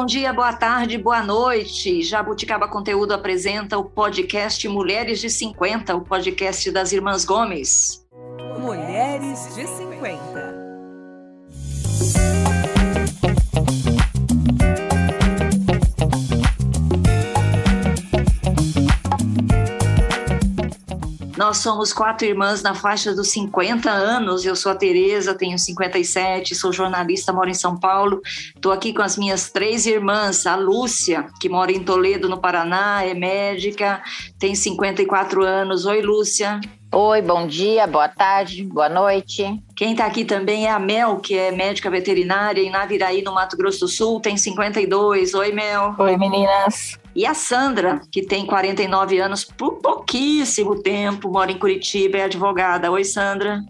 bom dia, boa tarde, boa noite. Jabuticaba Conteúdo apresenta o podcast Mulheres de 50, o podcast das Irmãs Gomes. Mulheres de 50. Nós somos quatro irmãs na faixa dos 50 anos. Eu sou a Tereza, tenho 57, sou jornalista, moro em São Paulo. Estou aqui com as minhas três irmãs, a Lúcia, que mora em Toledo, no Paraná, é médica, tem 54 anos. Oi, Lúcia. Oi, bom dia, boa tarde, boa noite. Quem está aqui também é a Mel, que é médica veterinária em Naviraí, no Mato Grosso do Sul, tem 52. Oi, Mel. Oi, meninas. E a Sandra, que tem 49 anos, por pouquíssimo tempo, mora em Curitiba, é advogada. Oi, Sandra.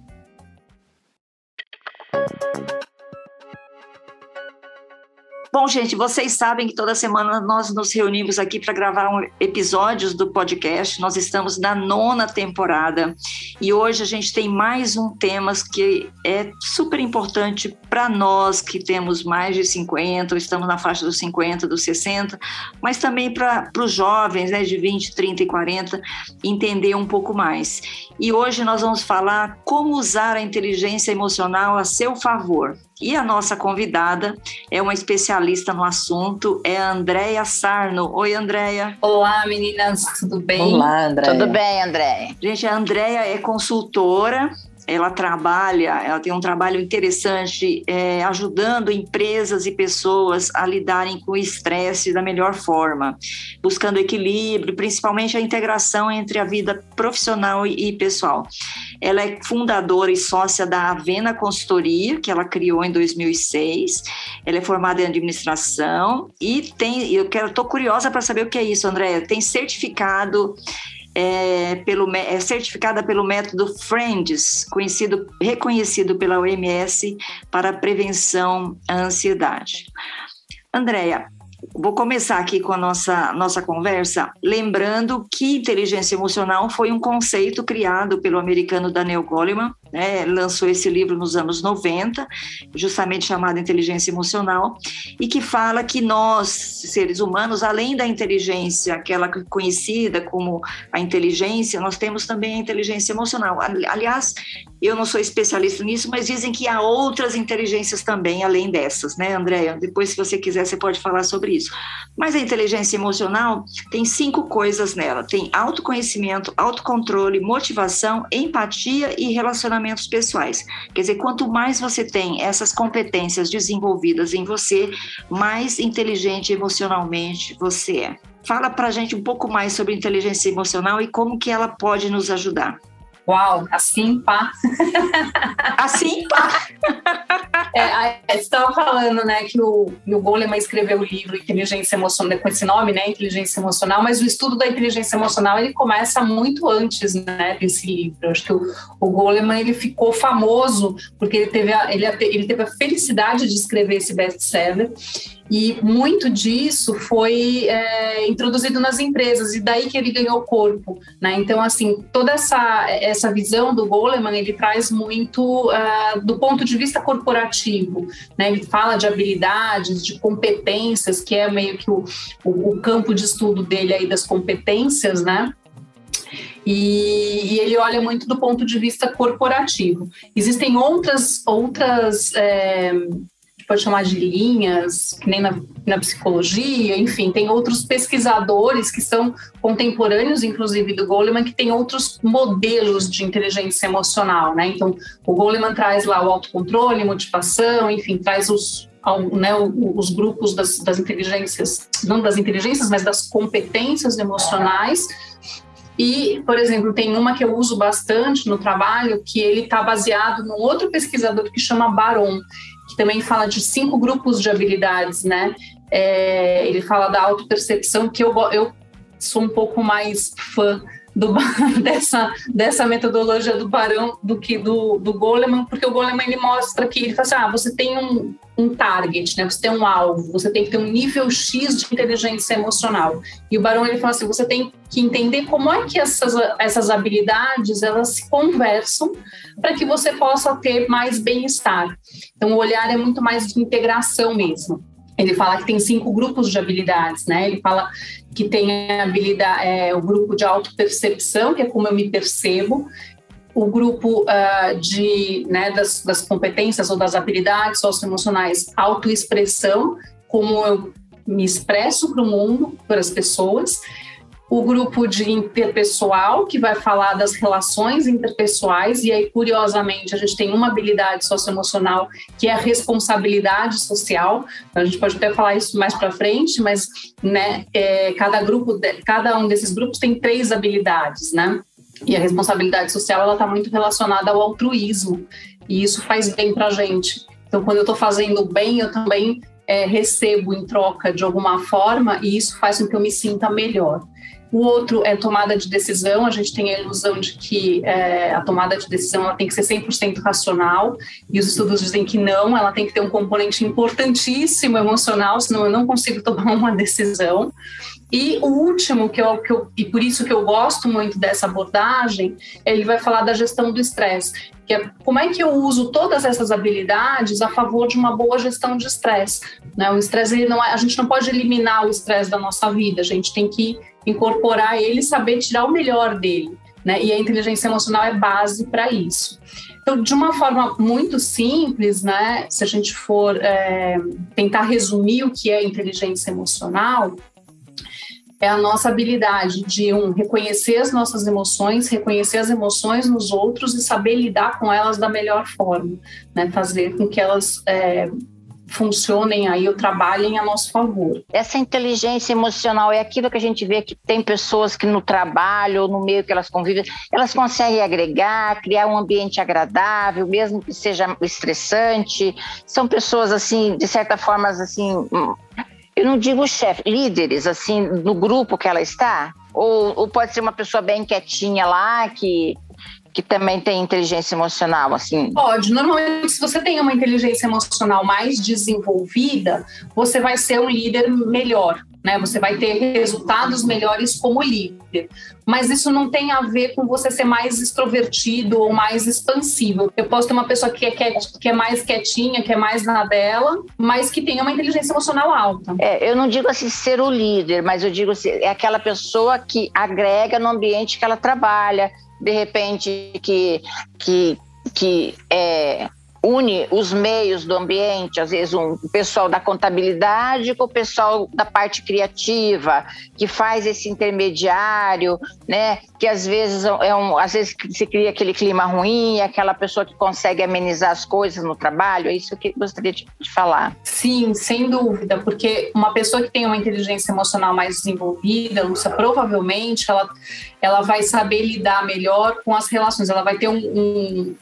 Bom, gente, vocês sabem que toda semana nós nos reunimos aqui para gravar um, episódios do podcast. Nós estamos na nona temporada e hoje a gente tem mais um tema que é super importante para nós que temos mais de 50, ou estamos na faixa dos 50, dos 60, mas também para os jovens né, de 20, 30 e 40 entender um pouco mais. E hoje nós vamos falar como usar a inteligência emocional a seu favor. E a nossa convidada é uma especialista no assunto, é a Andréia Sarno. Oi, Andréia. Olá, meninas, tudo bem? Olá, Andréia. Tudo bem, Andréia. Gente, a Andréia é consultora ela trabalha, ela tem um trabalho interessante é, ajudando empresas e pessoas a lidarem com o estresse da melhor forma, buscando equilíbrio, principalmente a integração entre a vida profissional e pessoal. Ela é fundadora e sócia da Avena Consultoria, que ela criou em 2006. Ela é formada em administração e tem, eu quero, estou curiosa para saber o que é isso, Andréia. Tem certificado é, pelo, é certificada pelo método FRIENDS, conhecido, reconhecido pela OMS para prevenção à ansiedade. Andréia, vou começar aqui com a nossa, nossa conversa, lembrando que inteligência emocional foi um conceito criado pelo americano Daniel Goleman, né, lançou esse livro nos anos 90, justamente chamado Inteligência Emocional, e que fala que nós, seres humanos, além da inteligência, aquela conhecida como a inteligência, nós temos também a inteligência emocional. Aliás, eu não sou especialista nisso, mas dizem que há outras inteligências também, além dessas, né, Andréia? Depois, se você quiser, você pode falar sobre isso. Mas a inteligência emocional tem cinco coisas nela: tem autoconhecimento, autocontrole, motivação, empatia e relacionamento relacionamentos pessoais. Quer dizer, quanto mais você tem essas competências desenvolvidas em você, mais inteligente emocionalmente você é. Fala para a gente um pouco mais sobre inteligência emocional e como que ela pode nos ajudar. Uau, assim pá. assim pá. É, você estava falando, né, que o, o Goleman escreveu o livro Inteligência Emocional, com esse nome, né, Inteligência Emocional, mas o estudo da inteligência emocional, ele começa muito antes, né, desse livro. Acho que o, o Goleman, ele ficou famoso porque ele teve a, ele, ele teve a felicidade de escrever esse best-seller e muito disso foi é, introduzido nas empresas, e daí que ele ganhou corpo. Né? Então, assim, toda essa, essa visão do Goleman, ele traz muito uh, do ponto de vista corporativo. Né? Ele fala de habilidades, de competências, que é meio que o, o, o campo de estudo dele aí das competências, né? E, e, ele olha muito do ponto de vista corporativo. Existem outras, outras é, pode chamar de linhas, que nem na, na psicologia, enfim, tem outros pesquisadores que são contemporâneos, inclusive do Goleman, que tem outros modelos de inteligência emocional, né? Então, o Goleman traz lá o autocontrole, motivação, enfim, traz os, né, os grupos das, das inteligências, não das inteligências, mas das competências emocionais. E, por exemplo, tem uma que eu uso bastante no trabalho, que ele está baseado num outro pesquisador que chama Baron que também fala de cinco grupos de habilidades, né? É, ele fala da autopercepção, que eu, eu sou um pouco mais fã do, dessa, dessa metodologia do Barão do que do, do Goleman, porque o Goleman ele mostra que ele fala assim, ah, você tem um, um target, né? Você tem um alvo, você tem que ter um nível X de inteligência emocional. E o Barão ele fala assim, você tem que entender como é que essas, essas habilidades elas se conversam para que você possa ter mais bem-estar. Então o olhar é muito mais de integração mesmo. Ele fala que tem cinco grupos de habilidades, né? Ele fala que tem habilidade, é, o grupo de autopercepção, que é como eu me percebo, o grupo uh, de, né, das, das, competências ou das habilidades socioemocionais, autoexpressão, como eu me expresso para o mundo, para as pessoas, o grupo de interpessoal, que vai falar das relações interpessoais, e aí, curiosamente, a gente tem uma habilidade socioemocional que é a responsabilidade social. A gente pode até falar isso mais para frente, mas né, é, cada grupo, cada um desses grupos tem três habilidades, né? E a responsabilidade social ela está muito relacionada ao altruísmo, e isso faz bem para a gente. Então, quando eu estou fazendo bem, eu também é, recebo em troca de alguma forma, e isso faz com que eu me sinta melhor. O outro é tomada de decisão. A gente tem a ilusão de que é, a tomada de decisão ela tem que ser 100% racional, e os estudos dizem que não, ela tem que ter um componente importantíssimo emocional, senão eu não consigo tomar uma decisão. E o último, que eu, que eu, e por isso que eu gosto muito dessa abordagem, ele vai falar da gestão do estresse, que é como é que eu uso todas essas habilidades a favor de uma boa gestão de estresse. Né? O estresse, é, a gente não pode eliminar o estresse da nossa vida, a gente tem que incorporar ele e saber tirar o melhor dele. Né? E a inteligência emocional é base para isso. Então, de uma forma muito simples, né, se a gente for é, tentar resumir o que é inteligência emocional, é a nossa habilidade de um reconhecer as nossas emoções, reconhecer as emoções nos outros e saber lidar com elas da melhor forma, né? Fazer com que elas é, funcionem aí ou trabalhem a nosso favor. Essa inteligência emocional é aquilo que a gente vê que tem pessoas que no trabalho ou no meio que elas convivem, elas conseguem agregar, criar um ambiente agradável, mesmo que seja estressante. São pessoas assim, de certa forma assim, eu não digo chefe, líderes assim no grupo que ela está, ou, ou pode ser uma pessoa bem quietinha lá que que também tem inteligência emocional, assim? Pode. Normalmente, se você tem uma inteligência emocional mais desenvolvida, você vai ser um líder melhor, né? Você vai ter resultados melhores como líder. Mas isso não tem a ver com você ser mais extrovertido ou mais expansivo. Eu posso ter uma pessoa que é, que é mais quietinha, que é mais na dela, mas que tenha uma inteligência emocional alta. É, eu não digo assim ser o líder, mas eu digo assim, é aquela pessoa que agrega no ambiente que ela trabalha, de repente que, que, que é, une os meios do ambiente, às vezes um, o pessoal da contabilidade com o pessoal da parte criativa, que faz esse intermediário, né? Que às vezes é um, às vezes se cria aquele clima ruim, aquela pessoa que consegue amenizar as coisas no trabalho, é isso que eu gostaria de, de falar. Sim, sem dúvida, porque uma pessoa que tem uma inteligência emocional mais desenvolvida, Lúcia, provavelmente ela, ela vai saber lidar melhor com as relações, ela vai ter um, um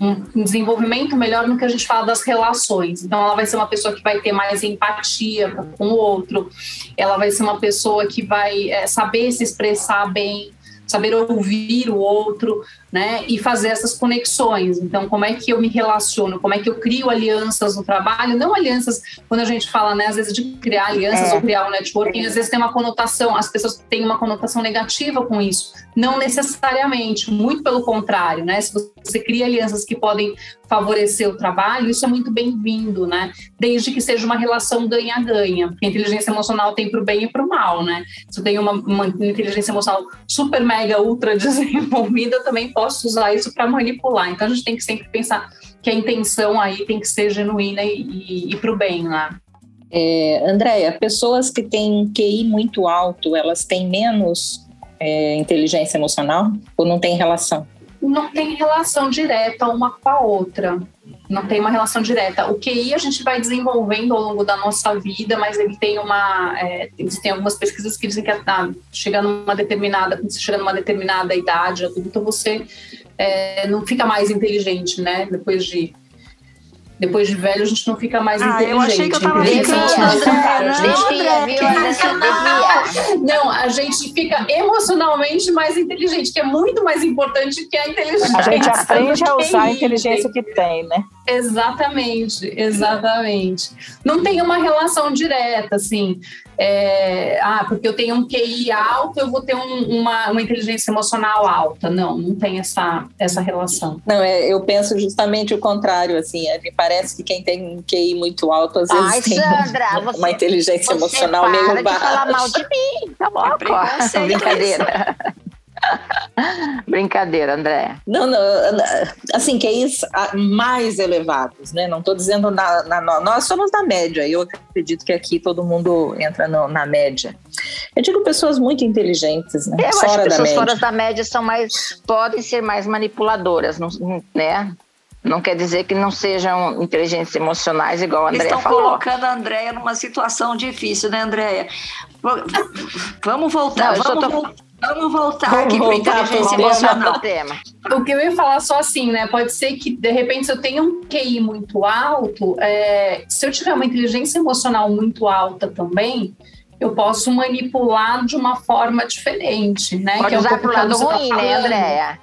um desenvolvimento melhor no que a gente fala das relações. Então, ela vai ser uma pessoa que vai ter mais empatia com o outro, ela vai ser uma pessoa que vai é, saber se expressar bem, saber ouvir o outro, né, e fazer essas conexões. Então, como é que eu me relaciono? Como é que eu crio alianças no trabalho? Não alianças, quando a gente fala, né, às vezes de criar alianças é. ou criar um networking, às vezes tem uma conotação, as pessoas têm uma conotação negativa com isso. Não necessariamente, muito pelo contrário, né? Se você cria alianças que podem favorecer o trabalho, isso é muito bem-vindo, né? Desde que seja uma relação ganha-ganha. Porque a inteligência emocional tem para o bem e para o mal, né? Se eu tenho uma, uma inteligência emocional super, mega, ultra desenvolvida, também posso usar isso para manipular. Então a gente tem que sempre pensar que a intenção aí tem que ser genuína e, e, e para o bem, né? É, Andréia, pessoas que têm QI muito alto, elas têm menos é, inteligência emocional ou não tem relação? Não tem relação direta uma com a outra. Não tem uma relação direta. O QI a gente vai desenvolvendo ao longo da nossa vida, mas ele tem uma. É, existem algumas pesquisas que dizem que ah, chegando numa determinada, quando você chega numa determinada idade adulta, você é, não fica mais inteligente, né? Depois de depois de velho, a gente não fica mais ah, inteligente. Eu achei que eu tava. Não, a gente fica emocionalmente mais inteligente, que é muito mais importante que a inteligência. A gente aprende a usar a inteligência que tem, né? Exatamente, exatamente. Não tem uma relação direta, assim. É, ah, porque eu tenho um QI alto, eu vou ter um, uma, uma inteligência emocional alta. Não, não tem essa, essa relação. Não, é, eu penso justamente o contrário, assim, parece que quem tem QI muito alto, às vezes Ai, tem Sandra, uma, você, uma inteligência emocional meio para baixa. falar mal de mim, tá louco? É Brincadeira. Brincadeira, André. Não, não, assim, QIs mais elevados, né? Não estou dizendo na, na, nós somos na média. Eu acredito que aqui todo mundo entra no, na média. Eu digo pessoas muito inteligentes, né? Eu fora acho que da pessoas média. fora da média são mais, podem ser mais manipuladoras, não- né? Não quer dizer que não sejam inteligentes emocionais, igual a Eles Andrea estão falou. colocando a Andréia numa situação difícil, né, Andréia? Vamos voltar, Não, eu só vamos, tô- vamos voltar Vamos aqui para inteligência emocional. Tema. O que eu ia falar só assim, né? Pode ser que, de repente, se eu tenho um QI muito alto, é, se eu tiver uma inteligência emocional muito alta também, eu posso manipular de uma forma diferente, né? Pode Que é um usar pro lado tá ruim, né. Andréia?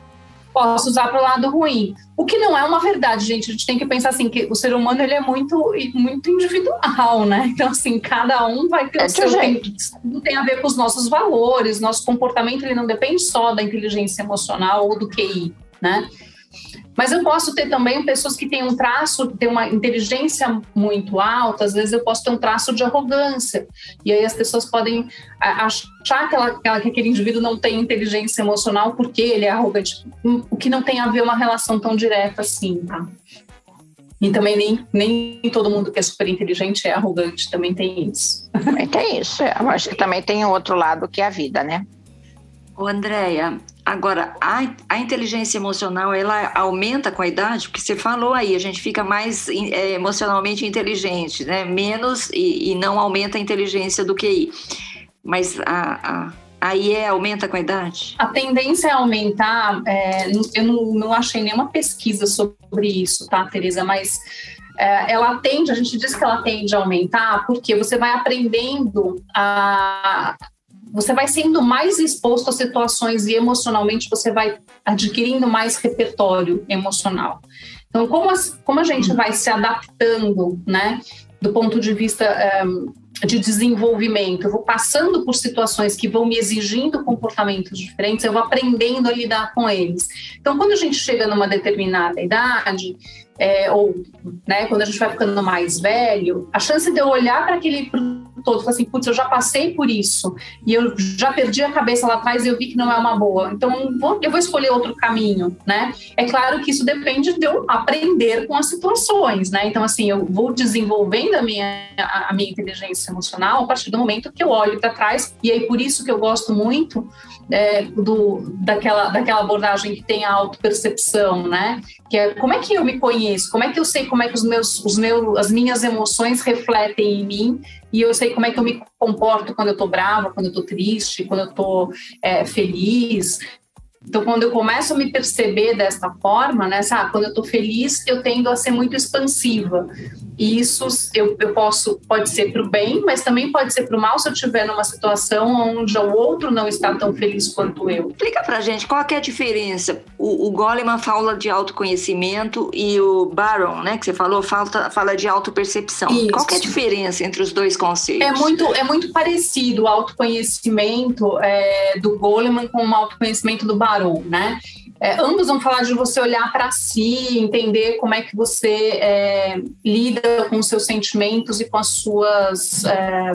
Posso usar para o lado ruim. O que não é uma verdade, gente. A gente tem que pensar assim que o ser humano ele é muito, muito individual, né? Então assim, cada um vai ter É o seu jeito. tudo tem a ver com os nossos valores, nosso comportamento ele não depende só da inteligência emocional ou do QI, né? Mas eu posso ter também pessoas que têm um traço, têm uma inteligência muito alta, às vezes eu posso ter um traço de arrogância. E aí as pessoas podem achar que, ela- que aquele indivíduo não tem inteligência emocional porque ele é arrogante, o que não tem a ver uma relação tão direta assim, tá? E também nem, nem todo mundo que é super inteligente é arrogante, também tem isso. Também tem isso. é. Eu acho que também tem o outro lado que é a vida, né? Ô, Andréia, agora, a, a inteligência emocional, ela aumenta com a idade? Porque você falou aí, a gente fica mais é, emocionalmente inteligente, né? Menos e, e não aumenta a inteligência do QI. Mas a, a, aí é, aumenta com a idade? A tendência é aumentar, é, eu não, não achei nenhuma pesquisa sobre isso, tá, Tereza? Mas é, ela tende, a gente diz que ela tende a aumentar porque você vai aprendendo a. Você vai sendo mais exposto a situações e emocionalmente você vai adquirindo mais repertório emocional. Então, como, as- como a gente vai se adaptando, né, do ponto de vista é, de desenvolvimento, eu vou passando por situações que vão me exigindo comportamentos diferentes, eu vou aprendendo a lidar com eles. Então, quando a gente chega numa determinada idade, é, ou né, quando a gente vai ficando mais velho, a chance de eu olhar para aquele todo falar assim, putz, eu já passei por isso, e eu já perdi a cabeça lá atrás e eu vi que não é uma boa, então eu vou escolher outro caminho, né? É claro que isso depende de eu aprender com as situações, né? Então, assim, eu vou desenvolvendo a minha, a, a minha inteligência emocional a partir do momento que eu olho para trás, e aí por isso que eu gosto muito é, do, daquela, daquela abordagem que tem a autopercepção, né? Que é como é que eu me conheço, como é que eu sei como é que os meus, os meus, as minhas emoções refletem em mim e eu sei como é que eu me comporto quando eu tô brava, quando eu tô triste, quando eu tô é, feliz. Então, quando eu começo a me perceber desta forma, né, sabe, quando eu tô feliz, eu tendo a ser muito expansiva. E isso eu, eu posso, pode ser para o bem, mas também pode ser para o mal se eu estiver numa situação onde o outro não está tão feliz quanto eu. Explica pra gente qual é a diferença. O, o Goleman fala de autoconhecimento e o Baron, né, que você falou, falta, fala de autopercepção. Qual é a diferença entre os dois conceitos? É muito, é muito parecido o autoconhecimento é, do Goleman com o autoconhecimento do Baron, né? É, ambos vão falar de você olhar para si, entender como é que você é, lida com os seus sentimentos e com as suas, é,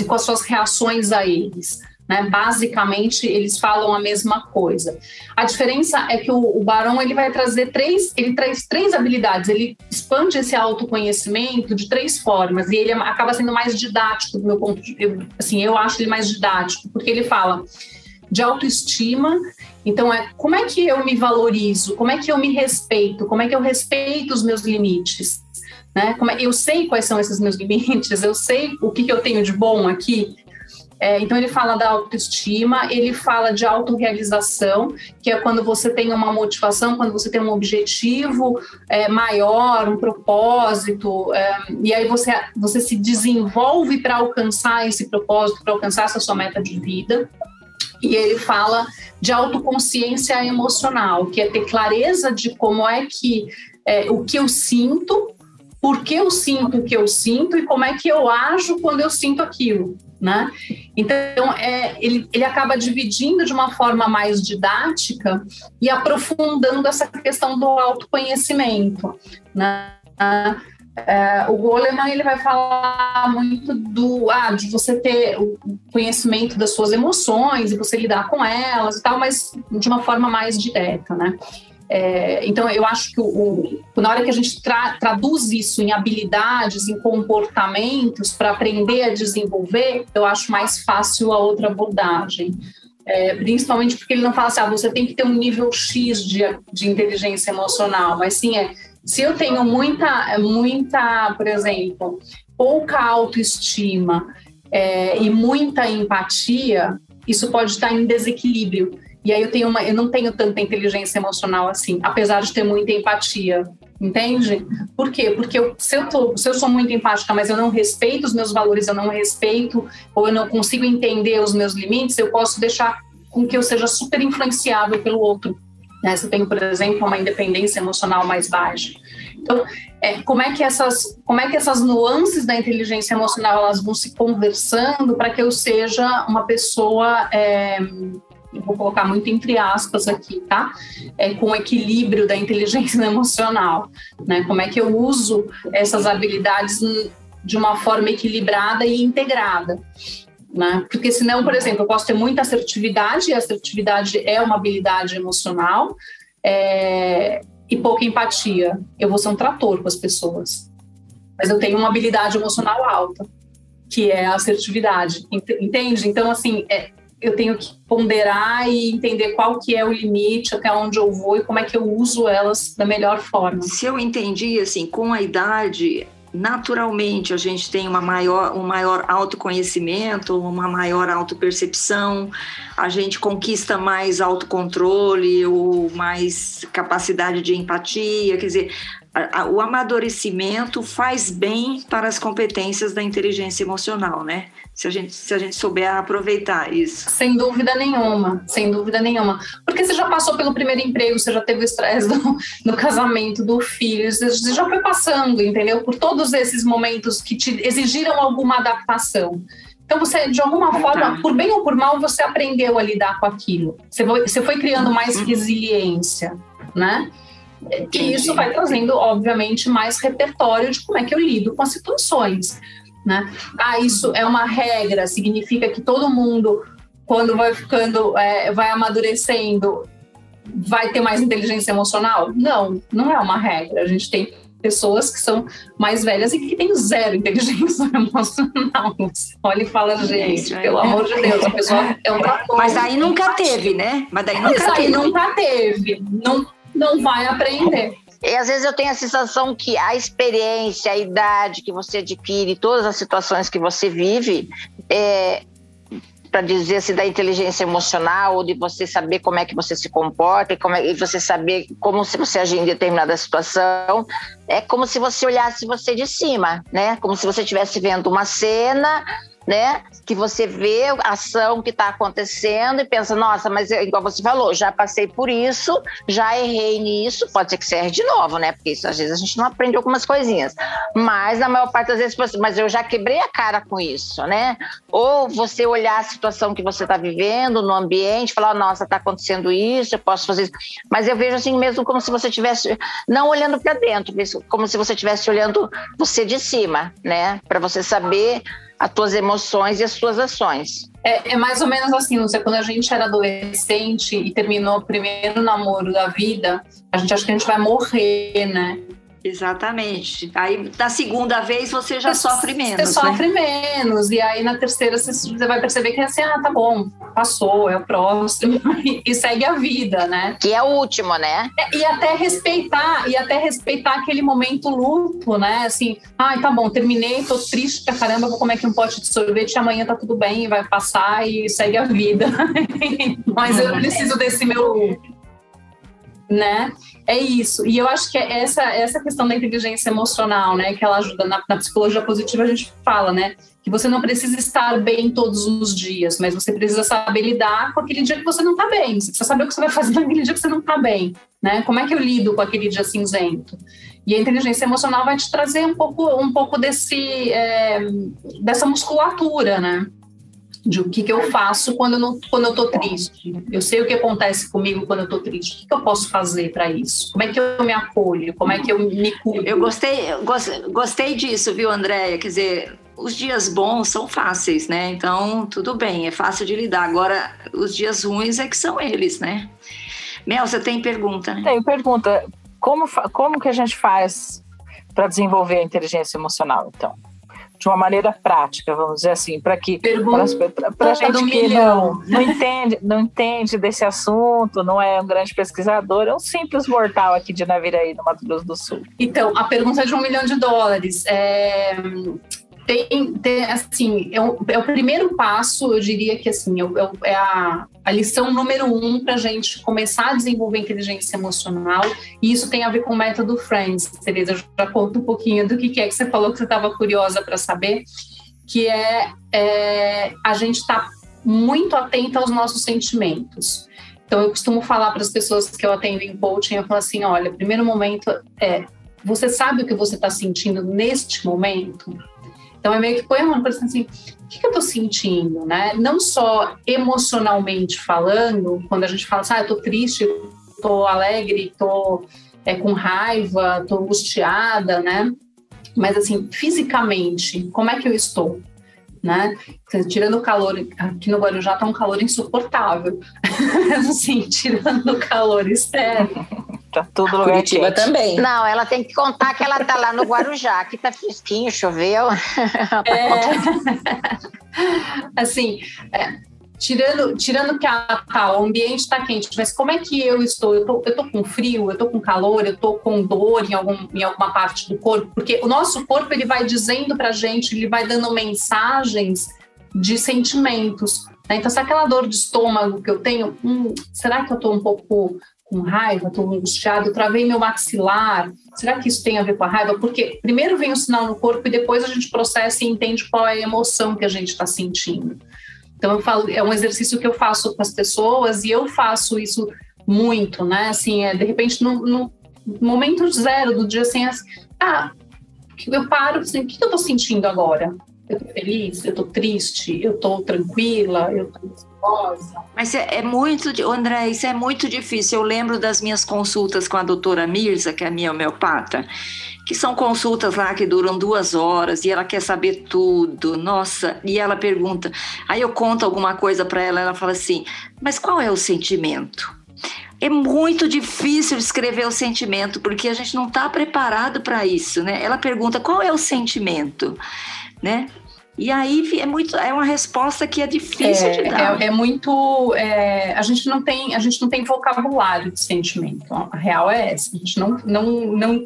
e com as suas reações a eles. Né? Basicamente, eles falam a mesma coisa. A diferença é que o, o Barão ele vai trazer três, ele traz três habilidades. Ele expande esse autoconhecimento de três formas e ele acaba sendo mais didático do meu ponto de eu, assim, eu acho ele mais didático porque ele fala de autoestima. Então, é como é que eu me valorizo, como é que eu me respeito, como é que eu respeito os meus limites. Né? Como é, eu sei quais são esses meus limites, eu sei o que, que eu tenho de bom aqui. É, então, ele fala da autoestima, ele fala de autorrealização, que é quando você tem uma motivação, quando você tem um objetivo é, maior, um propósito, é, e aí você, você se desenvolve para alcançar esse propósito, para alcançar essa sua meta de vida e ele fala de autoconsciência emocional, que é ter clareza de como é que é, o que eu sinto, por que eu sinto o que eu sinto e como é que eu ajo quando eu sinto aquilo. Né? Então, é, ele, ele acaba dividindo de uma forma mais didática e aprofundando essa questão do autoconhecimento. Né? É, o Goleman ele vai falar muito do ah, de você ter o conhecimento das suas emoções e você lidar com elas e tal, mas de uma forma mais direta, né? É, então, eu acho que o, o, na hora que a gente tra, traduz isso em habilidades, em comportamentos para aprender a desenvolver, eu acho mais fácil a outra abordagem. É, principalmente porque ele não fala assim, ah, você tem que ter um nível X de, de inteligência emocional, mas sim é, se eu tenho muita, muita, por exemplo, pouca autoestima é, e muita empatia, isso pode estar em desequilíbrio. E aí eu tenho uma, eu não tenho tanta inteligência emocional assim, apesar de ter muita empatia, entende? Por quê? Porque eu, se, eu tô, se eu sou muito empática, mas eu não respeito os meus valores, eu não respeito ou eu não consigo entender os meus limites, eu posso deixar com que eu seja super influenciável pelo outro. Né? Eu tenho, por exemplo, uma independência emocional mais baixa. Então, é, como é que essas, como é que essas nuances da inteligência emocional elas vão se conversando para que eu seja uma pessoa é, vou colocar muito entre aspas aqui, tá? É, com equilíbrio da inteligência emocional, né? Como é que eu uso essas habilidades de uma forma equilibrada e integrada. Né? Porque senão, por exemplo, eu posso ter muita assertividade, e assertividade é uma habilidade emocional, é, e pouca empatia. Eu vou ser um trator com as pessoas. Mas eu tenho uma habilidade emocional alta, que é a assertividade, entende? Então, assim, é, eu tenho que ponderar e entender qual que é o limite, até onde eu vou e como é que eu uso elas da melhor forma. Se eu entendi, assim, com a idade, naturalmente a gente tem uma maior, um maior autoconhecimento, uma maior autopercepção, a gente conquista mais autocontrole ou mais capacidade de empatia, quer dizer, o amadurecimento faz bem para as competências da inteligência emocional, né? Se a gente, se a gente souber aproveitar isso. Sem dúvida nenhuma, sem dúvida nenhuma. Porque você já passou pelo primeiro emprego, você já teve o estresse do, do casamento, do filho, você já foi passando, entendeu? Por todos esses momentos que te exigiram alguma adaptação. Então, você, de alguma forma, por bem ou por mal, você aprendeu a lidar com aquilo. Você foi, você foi criando mais uhum. resiliência, né? E isso vai trazendo, obviamente, mais repertório de como é que eu lido com as situações. Né? Ah, isso é uma regra, significa que todo mundo, quando vai ficando, é, vai amadurecendo, vai ter mais inteligência emocional? Não, não é uma regra. A gente tem pessoas que são mais velhas e que têm zero inteligência emocional. olha e fala, gente, é. pelo amor de Deus, a pessoa é um Mas aí nunca teve, né? Mas daí nunca Mas teve. aí nunca teve. Não, não vai aprender. E às vezes eu tenho a sensação que a experiência, a idade que você adquire, todas as situações que você vive, é, para dizer assim, da inteligência emocional, ou de você saber como é que você se comporta, e, como é, e você saber como se você agir em determinada situação, é como se você olhasse você de cima, né? Como se você estivesse vendo uma cena né? Que você vê a ação que está acontecendo e pensa, nossa, mas eu, igual você falou, já passei por isso, já errei nisso, pode ser que você erre de novo, né? Porque isso, às vezes a gente não aprende algumas coisinhas. Mas na maior parte das vezes, mas eu já quebrei a cara com isso, né? Ou você olhar a situação que você está vivendo no ambiente, falar, nossa, está acontecendo isso, eu posso fazer isso. Mas eu vejo assim mesmo como se você estivesse, não olhando para dentro, como se você estivesse olhando você de cima, né? Para você saber as tuas emoções e as tuas ações. É, é, mais ou menos assim, sei, quando a gente era adolescente e terminou o primeiro namoro da vida, a gente acha que a gente vai morrer, né? Exatamente. Aí na segunda vez você já você, sofre menos. Você né? sofre menos. E aí na terceira você vai perceber que é assim, ah, tá bom, passou, é o próximo, e segue a vida, né? Que é o último, né? É, e até respeitar, e até respeitar aquele momento luto, né? Assim, ai, ah, tá bom, terminei, tô triste pra caramba, vou comer aqui um pote de sorvete, amanhã tá tudo bem, vai passar e segue a vida. Mas eu preciso desse meu né? É isso. E eu acho que é essa, essa questão da inteligência emocional, né, que ela ajuda na, na, psicologia positiva, a gente fala, né, que você não precisa estar bem todos os dias, mas você precisa saber lidar com aquele dia que você não está bem. Você precisa saber o que você vai fazer naquele dia que você não está bem, né? Como é que eu lido com aquele dia cinzento? E a inteligência emocional vai te trazer um pouco, um pouco desse, é, dessa musculatura, né? De o que, que eu faço quando eu, não, quando eu tô triste. Eu sei o que acontece comigo quando eu tô triste. O que, que eu posso fazer para isso? Como é que eu me acolho? Como é que eu me cuido? Eu gostei, gostei disso, viu, Andréia? Quer dizer, os dias bons são fáceis, né? Então, tudo bem, é fácil de lidar. Agora, os dias ruins é que são eles, né? Mel, você tem pergunta, né? Tenho pergunta. Como, como que a gente faz para desenvolver a inteligência emocional, então? De uma maneira prática, vamos dizer assim, para que para a gente que não, não entende, não entende desse assunto, não é um grande pesquisador, é um simples mortal aqui de Naviraí, no Mato Grosso do Sul. Então, a pergunta é de um milhão de dólares. É, tem, tem assim, é o, é o, primeiro passo, eu diria que assim, é, é a, a lição número um para a gente começar a desenvolver inteligência emocional, e isso tem a ver com o método Friends, Tereza, eu já conto um pouquinho do que, que é que você falou que você estava curiosa para saber, que é, é a gente estar tá muito atento aos nossos sentimentos. Então, eu costumo falar para as pessoas que eu atendo em coaching, eu falo assim, olha, primeiro momento é, você sabe o que você está sentindo neste momento? Então é meio que põe uma coisa assim, o que, que eu estou sentindo, né? Não só emocionalmente falando, quando a gente fala assim, ah, eu tô triste, tô alegre, tô é, com raiva, tô angustiada, né? Mas assim, fisicamente, como é que eu estou? Né? Tirando o calor, aqui no Guarujá tá um calor insuportável. assim, tirando o calor externo. Tá tudo lugar Curitiba também. Não, ela tem que contar que ela tá lá no Guarujá, que tá fresquinho, choveu. É... assim, é, tirando, tirando que tá, o ambiente está quente, mas como é que eu estou? Eu tô, eu tô com frio, eu tô com calor, eu tô com dor em, algum, em alguma parte do corpo? Porque o nosso corpo ele vai dizendo pra gente, ele vai dando mensagens de sentimentos. Né? Então, se aquela dor de estômago que eu tenho, hum, será que eu tô um pouco com raiva, estou angustiado, travei meu maxilar. Será que isso tem a ver com a raiva? Porque primeiro vem o sinal no corpo e depois a gente processa e entende qual é a emoção que a gente está sentindo. Então eu falo, é um exercício que eu faço com as pessoas e eu faço isso muito, né? Assim, é, de repente no, no momento zero do dia assim, assim ah, eu paro, assim, o que eu estou sentindo agora? Eu estou feliz? Eu estou triste? Eu estou tranquila? Eu estou mas é, é, muito, André, isso é muito difícil. Eu lembro das minhas consultas com a doutora Mirza, que é a minha homeopata, que são consultas lá que duram duas horas e ela quer saber tudo. Nossa, e ela pergunta. Aí eu conto alguma coisa para ela, ela fala assim: Mas qual é o sentimento? É muito difícil escrever o sentimento, porque a gente não está preparado para isso, né? Ela pergunta qual é o sentimento, né? E aí é muito é uma resposta que é difícil é, de dar. É, é muito é, a gente não tem a gente não tem vocabulário de sentimento. A real é essa. A gente não não não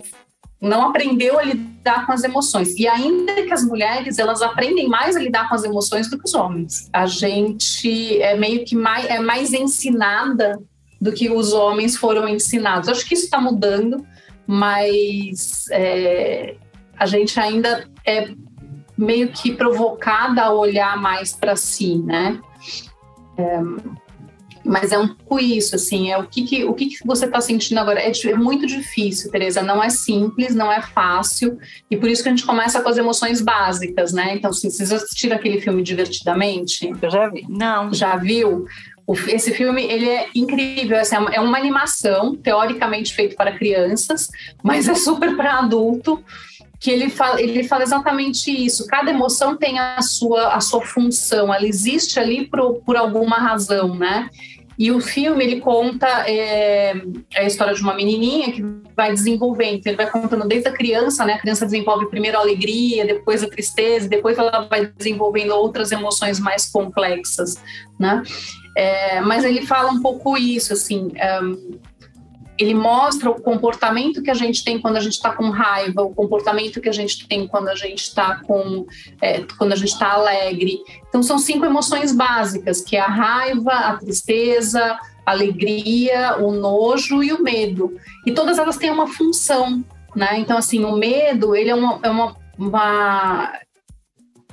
não aprendeu a lidar com as emoções. E ainda que as mulheres, elas aprendem mais a lidar com as emoções do que os homens. A gente é meio que mais, é mais ensinada do que os homens foram ensinados. Acho que isso está mudando, mas é, a gente ainda é meio que provocada a olhar mais para si, né? É, mas é um pouco isso, assim, é o que, que o que, que você está sentindo agora. É, é, muito difícil, Tereza, não é simples, não é fácil, e por isso que a gente começa com as emoções básicas, né? Então, assim, vocês assistiram aquele filme Divertidamente? Eu já vi. Não. Já viu? Esse filme ele é incrível, assim, é uma animação teoricamente feito para crianças, mas é super para adulto que ele fala, ele fala exatamente isso. Cada emoção tem a sua, a sua função, ela existe ali por, por alguma razão, né? E o filme ele conta é, a história de uma menininha que vai desenvolvendo, ele vai contando desde a criança, né? A criança desenvolve primeiro a alegria, depois a tristeza, depois ela vai desenvolvendo outras emoções mais complexas, né? É, mas ele fala um pouco isso, assim. Um, ele mostra o comportamento que a gente tem quando a gente está com raiva, o comportamento que a gente tem quando a gente está com é, quando a gente está alegre. Então são cinco emoções básicas, que é a raiva, a tristeza, a alegria, o nojo e o medo. E todas elas têm uma função, né? Então assim, o medo ele é uma, é uma, uma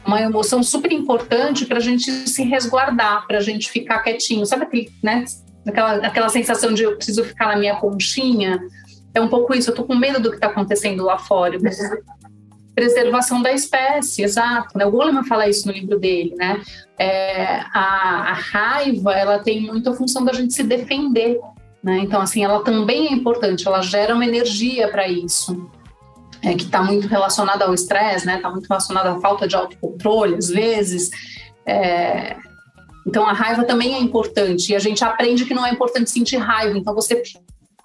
uma emoção super importante para a gente se resguardar, para a gente ficar quietinho. Sabe aquele, né? Aquela, aquela sensação de eu preciso ficar na minha conchinha. É um pouco isso, eu tô com medo do que está acontecendo lá fora. preservação da espécie, exato. Né? O Goleman fala isso no livro dele, né? É, a, a, raiva, ela tem muito a função da gente se defender, né? Então, assim, ela também é importante, ela gera uma energia para isso. É, que está muito relacionada ao estresse, né? Está muito relacionada à falta de autocontrole, às vezes. É, então a raiva também é importante e a gente aprende que não é importante sentir raiva. Então você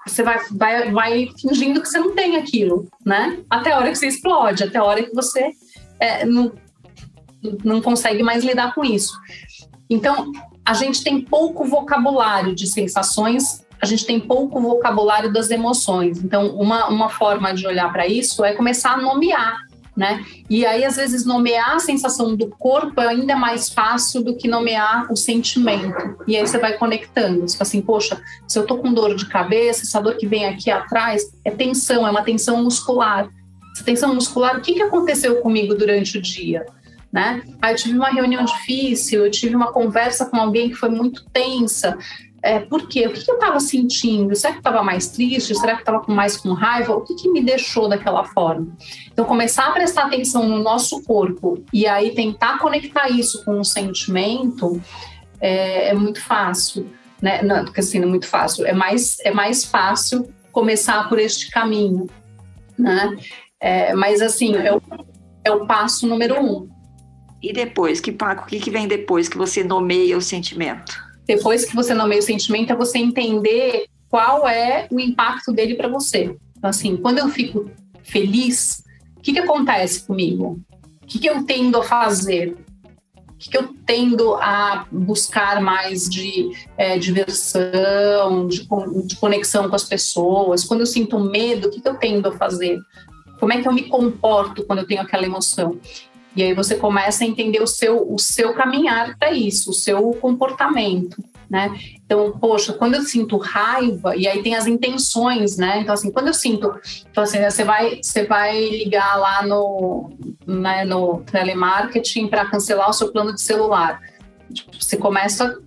você vai, vai, vai fingindo que você não tem aquilo, né? Até a hora que você explode, até a hora que você é, não, não consegue mais lidar com isso. Então a gente tem pouco vocabulário de sensações, a gente tem pouco vocabulário das emoções. Então uma, uma forma de olhar para isso é começar a nomear né? E aí, às vezes, nomear a sensação do corpo é ainda mais fácil do que nomear o sentimento. E aí você vai conectando. Fala assim, poxa, se eu tô com dor de cabeça, essa dor que vem aqui atrás é tensão, é uma tensão muscular. Essa tensão muscular, o que, que aconteceu comigo durante o dia? Né? Ah, eu tive uma reunião difícil, eu tive uma conversa com alguém que foi muito tensa. É, por quê? O que, que eu estava sentindo? Será que estava mais triste? Será que estava mais com raiva? O que, que me deixou daquela forma? Então, começar a prestar atenção no nosso corpo e aí tentar conectar isso com um sentimento é, é muito fácil. Né? Não, assim, não é muito fácil. É mais, é mais fácil começar por este caminho. Né? É, mas, assim, é o, é o passo número um. E depois, que Paco, o que, que vem depois que você nomeia o sentimento? Depois que você nomeia o sentimento, é você entender qual é o impacto dele para você. Então, assim, quando eu fico feliz, o que, que acontece comigo? O que, que eu tendo a fazer? O que, que eu tendo a buscar mais de é, diversão, de, de, conexão com as pessoas? Quando eu sinto medo, o que, que eu tendo a fazer? Como é que eu me comporto quando eu tenho aquela emoção? E aí você começa a entender o seu, o seu caminhar para isso, o seu comportamento, né? Então, poxa, quando eu sinto raiva, e aí tem as intenções, né? Então, assim, quando eu sinto, então, assim, você vai, você vai ligar lá no, né, no telemarketing para cancelar o seu plano de celular. Tipo, você começa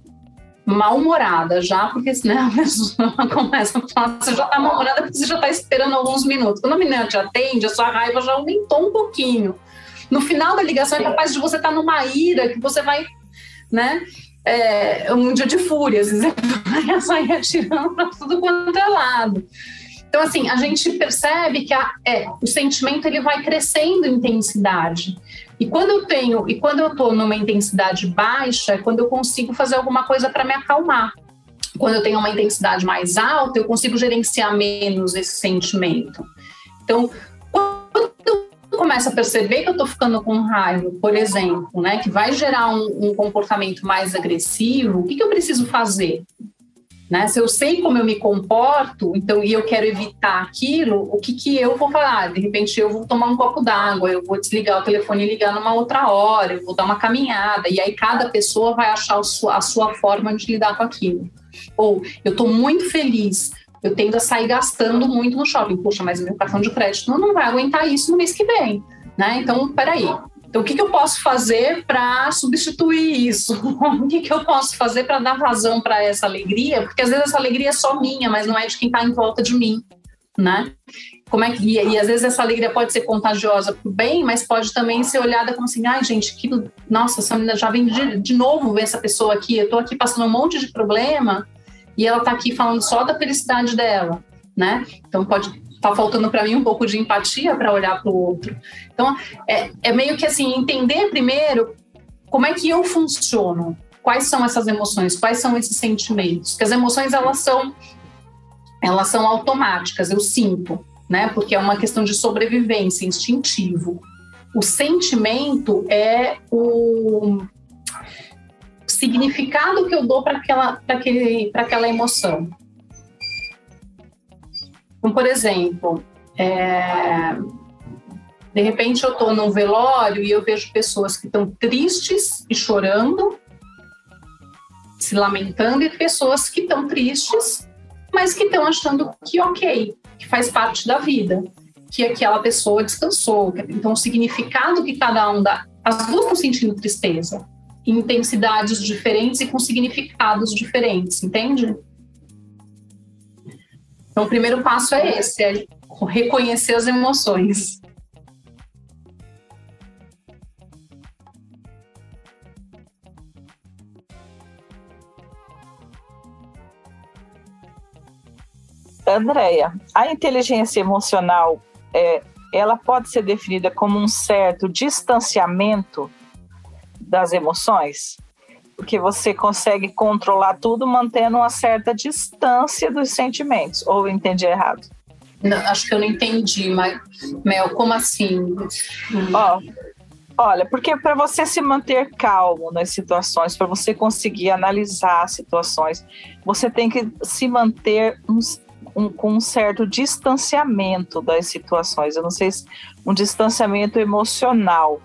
mal-humorada já, porque senão a pessoa começa a falar, você já está mal-humorada porque você já está esperando alguns minutos. Quando a menina te atende, a sua raiva já aumentou um pouquinho. No final da ligação é capaz de você estar tá numa ira que você vai, né? É, um dia de fúria, às vezes vai sair atirando para tudo quanto é lado. Então, assim, a gente percebe que a, é, o sentimento ele vai crescendo em intensidade. E quando eu tenho, e quando eu estou numa intensidade baixa, é quando eu consigo fazer alguma coisa para me acalmar. Quando eu tenho uma intensidade mais alta, eu consigo gerenciar menos esse sentimento. Então, começa a perceber que eu estou ficando com raiva, por exemplo, né, que vai gerar um, um comportamento mais agressivo, o que, que eu preciso fazer? Né? Se eu sei como eu me comporto, então e eu quero evitar aquilo, o que, que eu vou falar? De repente eu vou tomar um copo d'água, eu vou desligar o telefone e ligar numa outra hora, eu vou dar uma caminhada, e aí cada pessoa vai achar a sua forma de lidar com aquilo. Ou eu estou muito feliz, eu tendo a sair gastando muito no shopping. Poxa, mas meu cartão de crédito não, vai aguentar isso no mês que vem, né? Então, peraí. Então, o que, que eu posso fazer para substituir isso? o que, que eu posso fazer para dar vazão para essa alegria? Porque às vezes essa alegria é só minha, mas não é de quem está em volta de mim, né? Como é que, e, e, às vezes essa alegria pode ser contagiosa para o bem, mas pode também ser olhada como assim, ai gente, que, nossa, essa menina já vem de, de novo ver essa pessoa aqui, eu estou aqui passando um monte de problema, e ela está aqui falando só da felicidade dela, né? Então pode estar tá faltando para mim um pouco de empatia para olhar para o outro. Então é, é meio que assim entender primeiro como é que eu funciono, quais são essas emoções, quais são esses sentimentos. Porque as emoções elas são elas são automáticas, eu sinto, né? Porque é uma questão de sobrevivência, instintivo. O sentimento é o significado que eu dou para aquela, aquela emoção. Então, por exemplo, é, de repente eu estou num velório e eu vejo pessoas que estão tristes e chorando, se lamentando, e pessoas que estão tristes, mas que estão achando que ok, que faz parte da vida, que aquela pessoa descansou. Então, o significado que cada um dá. As duas estão sentindo tristeza, intensidades diferentes e com significados diferentes, entende? Então, o primeiro passo é esse, é reconhecer as emoções. Andréia, a inteligência emocional, é, ela pode ser definida como um certo distanciamento das emoções? Porque você consegue controlar tudo mantendo uma certa distância dos sentimentos, ou eu entendi errado? Não, acho que eu não entendi, mas, Mel, como assim? Ó, olha, porque para você se manter calmo nas situações, para você conseguir analisar as situações, você tem que se manter um, um, com um certo distanciamento das situações. Eu não sei se um distanciamento emocional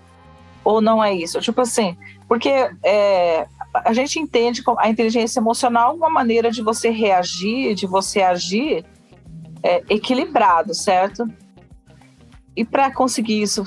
ou não é isso. Tipo assim, porque é, a gente entende a inteligência emocional uma maneira de você reagir, de você agir é, equilibrado, certo? E para conseguir isso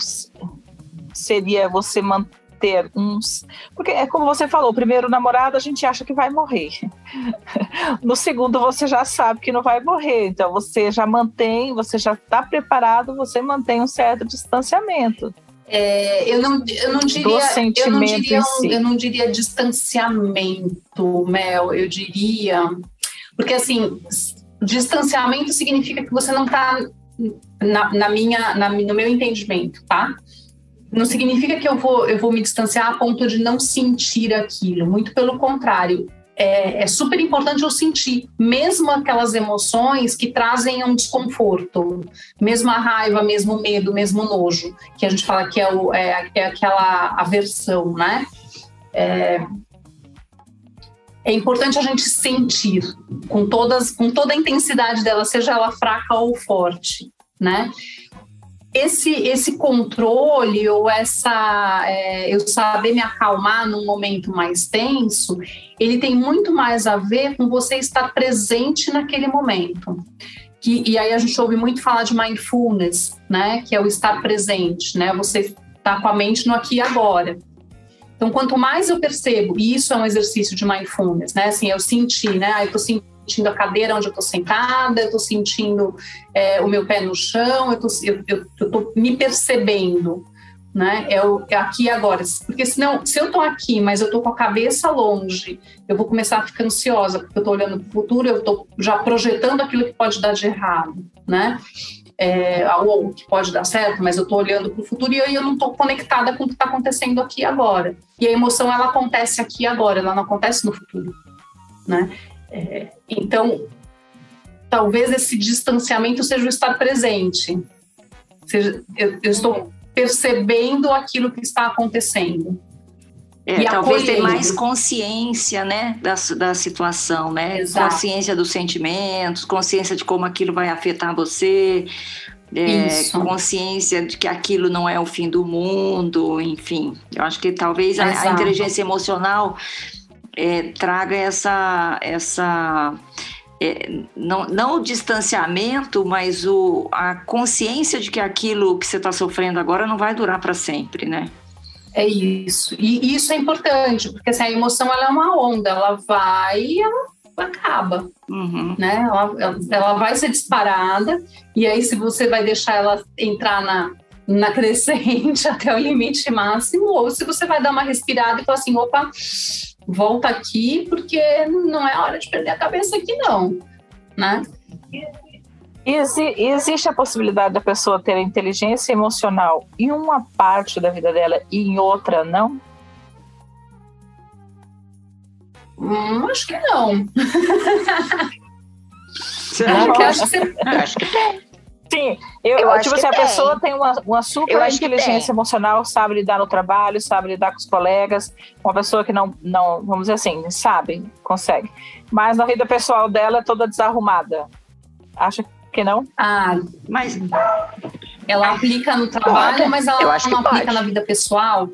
seria você manter uns. Porque é como você falou, o primeiro namorado a gente acha que vai morrer. No segundo você já sabe que não vai morrer. Então você já mantém, você já está preparado, você mantém um certo distanciamento. É, eu, não, eu não diria, eu não diria, si. eu não diria distanciamento, Mel, eu diria, porque assim, distanciamento significa que você não está na, na, minha, na, no meu entendimento, tá? Não significa que eu vou, eu vou me distanciar a ponto de não sentir aquilo, muito pelo contrário é, é, super importante eu sentir, mesmo aquelas emoções que trazem um desconforto, mesmo a raiva, mesmo o medo, mesmo o nojo, que a gente fala que é, o, é, é aquela aversão, né? É, é importante a gente sentir com todas, com toda a intensidade dela, seja ela fraca ou forte, né? Esse, esse controle ou essa é, eu saber me acalmar num momento mais tenso, ele tem muito mais a ver com você estar presente naquele momento. Que, e aí a gente ouve muito falar de mindfulness, né? Que é o estar presente, né? Você está com a mente no aqui e agora. Então, quanto mais eu percebo, e isso é um exercício de mindfulness, né? Assim, eu senti, né? Aí eu sentindo sentindo a cadeira onde eu estou sentada, eu estou sentindo é, o meu pé no chão, eu estou me percebendo, né? É, o, é aqui e agora. Porque senão, se eu estou aqui, mas eu estou com a cabeça longe, eu vou começar a ficar ansiosa, porque eu estou olhando para o futuro, eu estou já projetando aquilo que pode dar de errado, né? É, ou que pode dar certo, mas eu estou olhando para o futuro e eu não estou conectada com o que está acontecendo aqui agora. E a emoção ela acontece aqui agora, ela não acontece no futuro, né? É, então, talvez esse distanciamento seja o estar presente. Seja, eu, eu estou percebendo aquilo que está acontecendo. É, e talvez ter mais consciência, né, da, da situação, né? Exato. Consciência dos sentimentos, consciência de como aquilo vai afetar você, é, consciência de que aquilo não é o fim do mundo, enfim. Eu acho que talvez a, a inteligência emocional é, traga essa, essa é, não, não o distanciamento, mas o, a consciência de que aquilo que você está sofrendo agora não vai durar para sempre, né? É isso. E isso é importante, porque assim, a emoção ela é uma onda, ela vai e ela acaba. Uhum. Né? Ela, ela vai ser disparada, e aí se você vai deixar ela entrar na, na crescente até o limite máximo, ou se você vai dar uma respirada e falar assim, opa, volta aqui porque não é hora de perder a cabeça aqui não, né? E existe a possibilidade da pessoa ter inteligência emocional em uma parte da vida dela e em outra não? Hum, acho que não. Será? que acho que, acho que tem. Sim, eu, eu tipo assim, a pessoa tem uma, uma super inteligência emocional, sabe lidar no trabalho, sabe lidar com os colegas, uma pessoa que não, não, vamos dizer assim, sabe, consegue. Mas na vida pessoal dela é toda desarrumada. Acha que não? Ah, mas ela aplica no trabalho, pode. mas ela não aplica pode. na vida pessoal?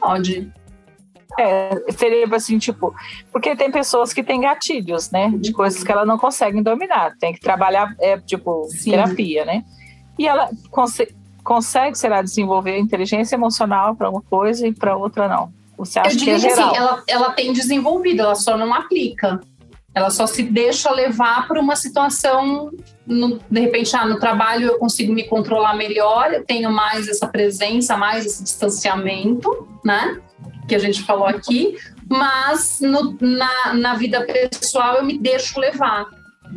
Pode. É, seria assim, tipo, porque tem pessoas que têm gatilhos, né? De uhum. coisas que ela não conseguem dominar. Tem que trabalhar, é, tipo, Sim. terapia, né? E ela cons consegue, será, desenvolver inteligência emocional para uma coisa e para outra não. Você acha Eu diria que, é geral? Assim, ela, ela tem desenvolvido, ela só não aplica. Ela só se deixa levar para uma situação, no, de repente, ah, no trabalho eu consigo me controlar melhor, eu tenho mais essa presença, mais esse distanciamento, né? Que a gente falou aqui, mas no, na, na vida pessoal eu me deixo levar.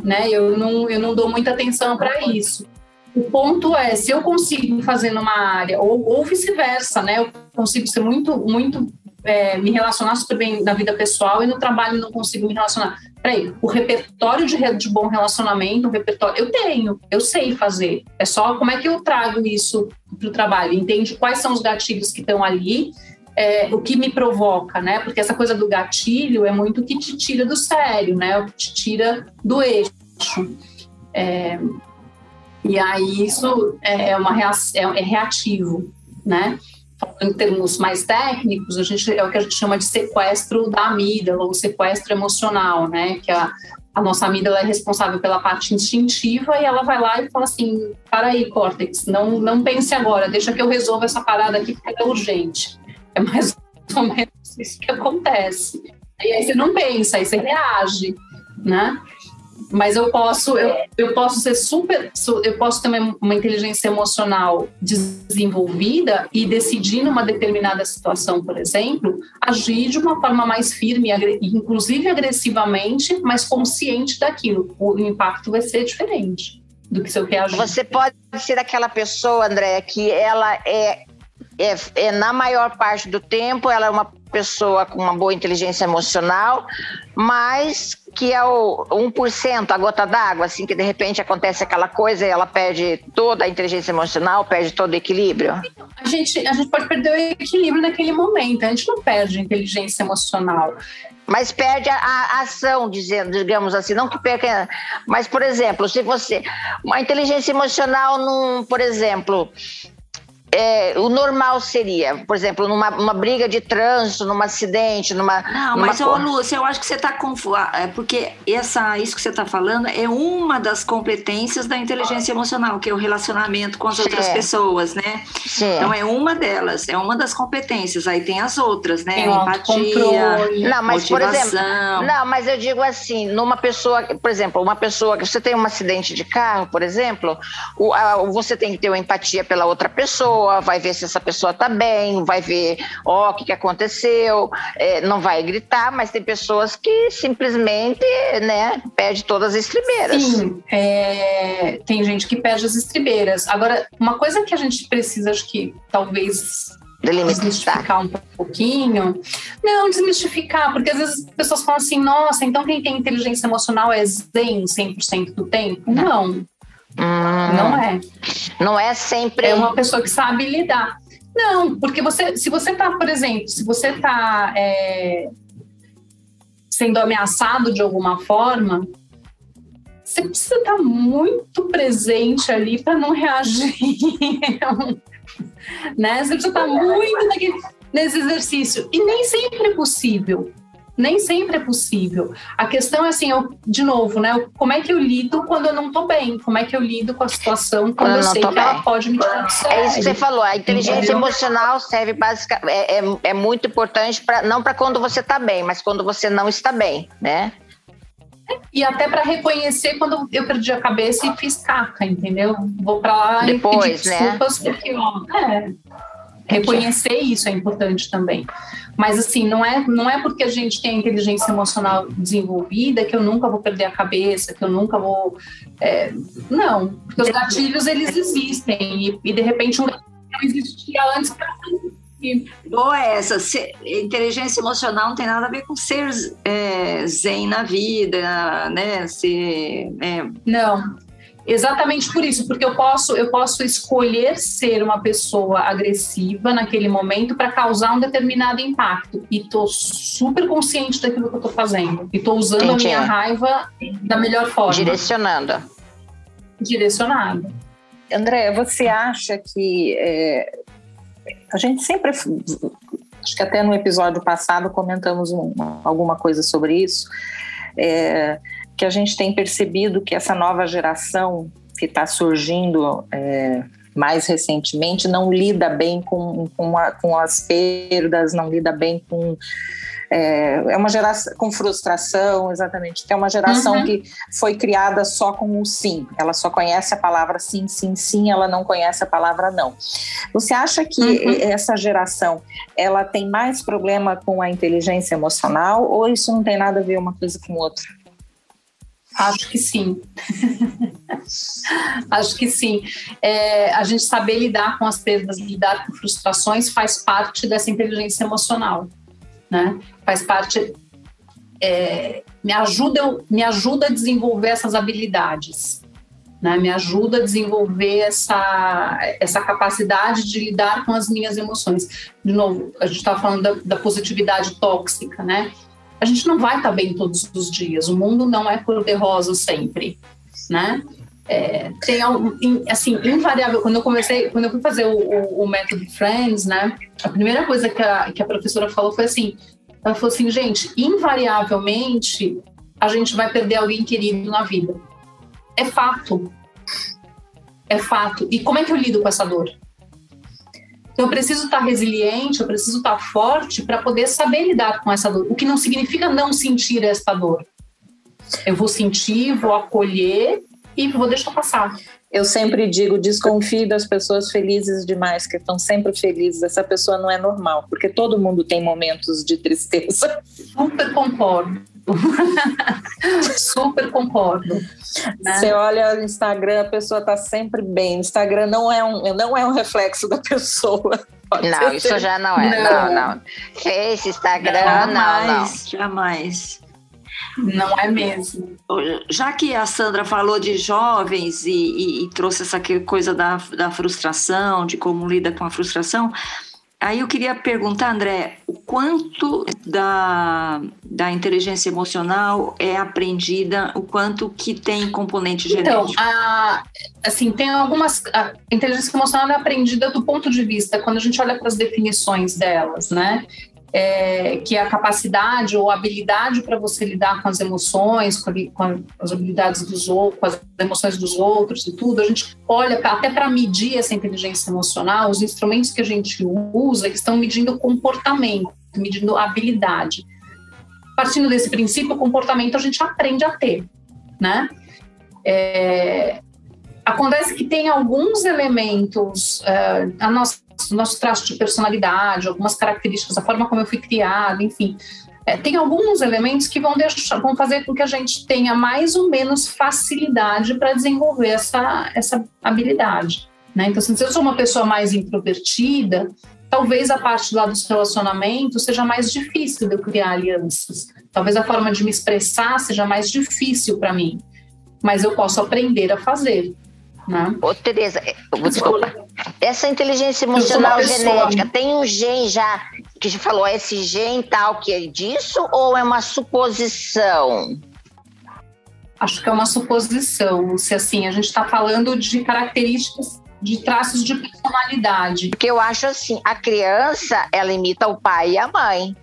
né? Eu não, eu não dou muita atenção para isso. O ponto é, se eu consigo fazer numa área, ou, ou vice-versa, né? Eu consigo ser muito, muito é, me relacionar super bem na vida pessoal e no trabalho não consigo me relacionar. Peraí, o repertório de, de bom relacionamento, o repertório, eu tenho, eu sei fazer. É só como é que eu trago isso para o trabalho, entende quais são os gatilhos que estão ali, é, o que me provoca, né? Porque essa coisa do gatilho é muito o que te tira do sério, né? O que te tira do eixo. É, e aí isso é, é uma reação, é, é reativo, né? em termos mais técnicos, a gente é o que a gente chama de sequestro da amígdala ou sequestro emocional, né? Que a, a nossa amígdala é responsável pela parte instintiva e ela vai lá e fala assim: para aí, córtex, não, não pense agora, deixa que eu resolva essa parada aqui porque é urgente. É mais ou menos isso que acontece. E aí você não pensa, aí você reage, né? mas eu posso eu, eu posso ser super eu posso ter uma inteligência emocional desenvolvida e decidir numa determinada situação por exemplo agir de uma forma mais firme inclusive agressivamente mas consciente daquilo o impacto vai ser diferente do que se eu reagir você pode ser aquela pessoa André que ela é é, é, na maior parte do tempo ela é uma pessoa com uma boa inteligência emocional, mas que é o 1%, a gota d'água, assim, que de repente acontece aquela coisa e ela perde toda a inteligência emocional, perde todo o equilíbrio? A gente, a gente pode perder o equilíbrio naquele momento, a gente não perde a inteligência emocional. Mas perde a, a ação, dizendo, digamos assim, não que perca. Mas, por exemplo, se você. Uma inteligência emocional, num, por exemplo, é, o normal seria, por exemplo, numa, numa briga de trânsito, num acidente, numa. Não, numa mas, ô, Lúcia, eu acho que você está confuso. É porque essa, isso que você está falando é uma das competências da inteligência emocional, que é o relacionamento com as Sim. outras pessoas, né? Sim. Então é uma delas, é uma das competências. Aí tem as outras, né? Tem Empatia, não, mas motivação. por exemplo, não, mas eu digo assim, numa pessoa, por exemplo, uma pessoa que você tem um acidente de carro, por exemplo, o, a, você tem que ter uma empatia pela outra pessoa pessoa, vai ver se essa pessoa está bem, vai ver, ó, oh, o que, que aconteceu, é, não vai gritar, mas tem pessoas que simplesmente, né, perde todas as estribeiras. Sim, é, tem gente que perde as estribeiras. Agora, uma coisa que a gente precisa, acho que talvez desmistificar um pouquinho. Não, desmistificar, porque às vezes as pessoas falam assim, nossa, então quem tem inteligência emocional é zen 100% do tempo? Não. Hum, não é. Não é sempre. É uma pessoa que sabe lidar. Não, porque você, se você está, por exemplo, se você está é, sendo ameaçado de alguma forma, você precisa estar tá muito presente ali para não reagir. né? Você precisa estar tá muito naquele, nesse exercício. E nem sempre é possível nem sempre é possível. A questão é assim, eu, de novo, né? Como é que eu lido quando eu não tô bem? Como é que eu lido com a situação quando, eu, eu sei que bem. ela pode me tirar É isso que você falou. A inteligência Entendeu? emocional serve basicamente é, é, é muito importante para não para quando você está bem, mas quando você não está bem, né? E até para reconhecer quando eu perdi a cabeça e fiz caca, entendeu? Vou para lá Depois, e pedir né? desculpas né? porque ó, é, reconhecer isso é importante também. Mas assim, não é, não é porque a gente tem a inteligência emocional desenvolvida que eu nunca vou perder a cabeça, que eu nunca vou. É, não, porque os gatilhos eles existem e, e de repente um gatilho não existia antes para Boa essa. Se, inteligência emocional não tem nada a ver com ser é, zen na vida, né? Ser, é... Não. Exatamente por isso, porque eu posso, eu posso escolher ser uma pessoa agressiva naquele momento para causar um determinado impacto. E estou super consciente daquilo que eu estou fazendo. E estou usando Entendi. a minha raiva da melhor forma. Direcionando. Direcionada. André, você acha que é, a gente sempre acho que até no episódio passado comentamos um, alguma coisa sobre isso. É, que a gente tem percebido que essa nova geração que está surgindo é, mais recentemente não lida bem com, com, a, com, as perdas, não lida bem com. É, é, uma geração com frustração, exatamente, é uma geração uhum. que foi criada só com o sim. Ela só conhece a palavra sim, sim, sim, ela não conhece a palavra não. Você acha que uhum. essa geração ela tem mais problema com a inteligência emocional ou isso não tem nada a ver uma coisa com outra? Acho que sim. Acho que sim. É, a gente saber lidar com as perdas, lidar com frustrações faz parte dessa inteligência emocional, né? Faz parte, é, me ajuda, me ajuda a desenvolver essas habilidades, né? Me ajuda a desenvolver essa essa capacidade de lidar com as minhas emoções. De novo, a gente estava falando da, da positividade tóxica, né? A gente não vai estar bem todos os dias. O mundo não é cor-de-rosa sempre, né? É, tem assim invariável quando eu comecei quando eu fui fazer o, o, o, método Friends né a primeira coisa que a, que a professora falou foi assim ela falou assim gente invariavelmente a gente vai perder alguém querido na vida é fato é fato e como é que eu lido com essa dor então, eu preciso estar resiliente, eu preciso estar forte para poder saber lidar com essa dor. O que não significa não sentir essa dor. Eu vou sentir, vou acolher e vou deixar passar. Eu sempre digo, desconfie das pessoas felizes demais, que estão sempre felizes. Essa pessoa não é normal, porque todo mundo tem momentos de tristeza. Super concordo. Super concordo. Né? Você olha o Instagram, a pessoa está sempre bem. O Instagram não é um, não é um reflexo da pessoa. Pode não, isso ser. já não é. Não, não. não. Face, Instagram, jamais, não, não. Jamais. Não é mesmo. Já que a Sandra falou de jovens e, e, e trouxe essa coisa da, da frustração, de como lida com a frustração, Aí eu queria perguntar, André, o quanto da, da inteligência emocional é aprendida, o quanto que tem componente então, genético? Então, a, assim, tem algumas... A inteligência emocional é aprendida do ponto de vista, quando a gente olha para as definições delas, né? É, que é a capacidade ou habilidade para você lidar com as emoções, com, com as habilidades dos outros, com as emoções dos outros e tudo, a gente olha pra, até para medir essa inteligência emocional, os instrumentos que a gente usa, eles estão medindo comportamento, medindo habilidade. Partindo desse princípio, o comportamento a gente aprende a ter, né? É, acontece que tem alguns elementos, uh, a nossa nosso traço de personalidade, algumas características, a forma como eu fui criado, enfim. É, tem alguns elementos que vão, deixar, vão fazer com que a gente tenha mais ou menos facilidade para desenvolver essa, essa habilidade. Né? Então, assim, se eu sou uma pessoa mais introvertida, talvez a parte lá dos relacionamentos seja mais difícil de eu criar alianças. Talvez a forma de me expressar seja mais difícil para mim. Mas eu posso aprender a fazer. Né? Ô, Tereza, é, desculpa. Essa inteligência emocional genética, tem um gen já que já falou esse gen tal que é disso ou é uma suposição? Acho que é uma suposição. Se assim, a gente está falando de características de traços de personalidade. Porque eu acho assim, a criança, ela imita o pai e a mãe,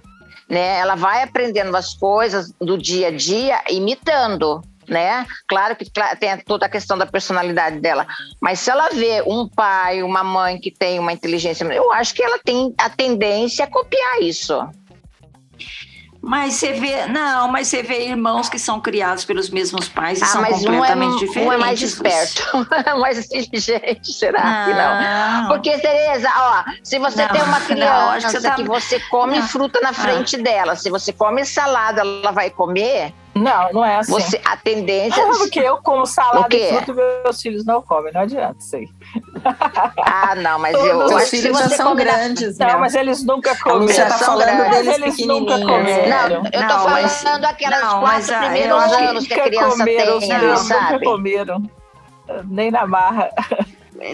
né? Ela vai aprendendo as coisas do dia a dia imitando né? Claro que tem toda a questão da personalidade dela, mas se ela vê um pai, uma mãe que tem uma inteligência, eu acho que ela tem a tendência a copiar isso. Mas você vê, não, mas você vê irmãos que são criados pelos mesmos pais e ah, são completamente um é, diferentes. Um é mais esperto, um mais inteligente, será não. que não? Porque, Tereza, ó, se você não, tem uma criança não, que, você tá... que, você come fruta na frente ah. dela, se você come salada, ela vai comer? Não, não é assim. Você, a tendência. Ah, porque eu como salada e fruta meus filhos não comem, não adianta isso aí. Ah, não, mas eu, acho filhos já são grandes. Não, mas eles nunca comeram. Você tá falando deles eles nunca comeram. Não, eu tô não, falando mas, aquelas não, quatro primeiros anos que a criança comeram, tem, não, sabe? Nunca comeram, nem na marra.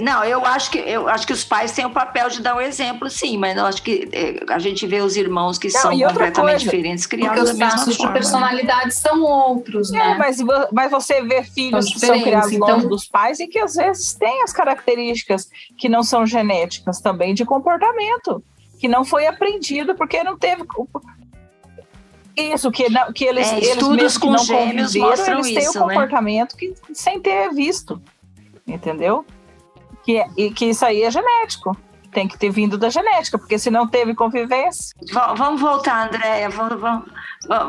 Não, eu acho que eu acho que os pais têm o papel de dar o um exemplo, sim, mas eu acho que é, a gente vê os irmãos que não, são completamente coisa, diferentes criados Porque os traços de personalidade são outros, é, né? mas, mas você vê filhos que são criados então... longe dos pais e que às vezes têm as características que não são genéticas também de comportamento, que não foi aprendido porque não teve isso, que, não, que eles, é, eles com não gêmeos mostram eles têm isso, o né? comportamento né? que, sem ter visto, entendeu? Que, e que isso aí é genético. Tem que ter vindo da genética, porque se não teve convivência. Vamos voltar, Andréia, vamos, vamos,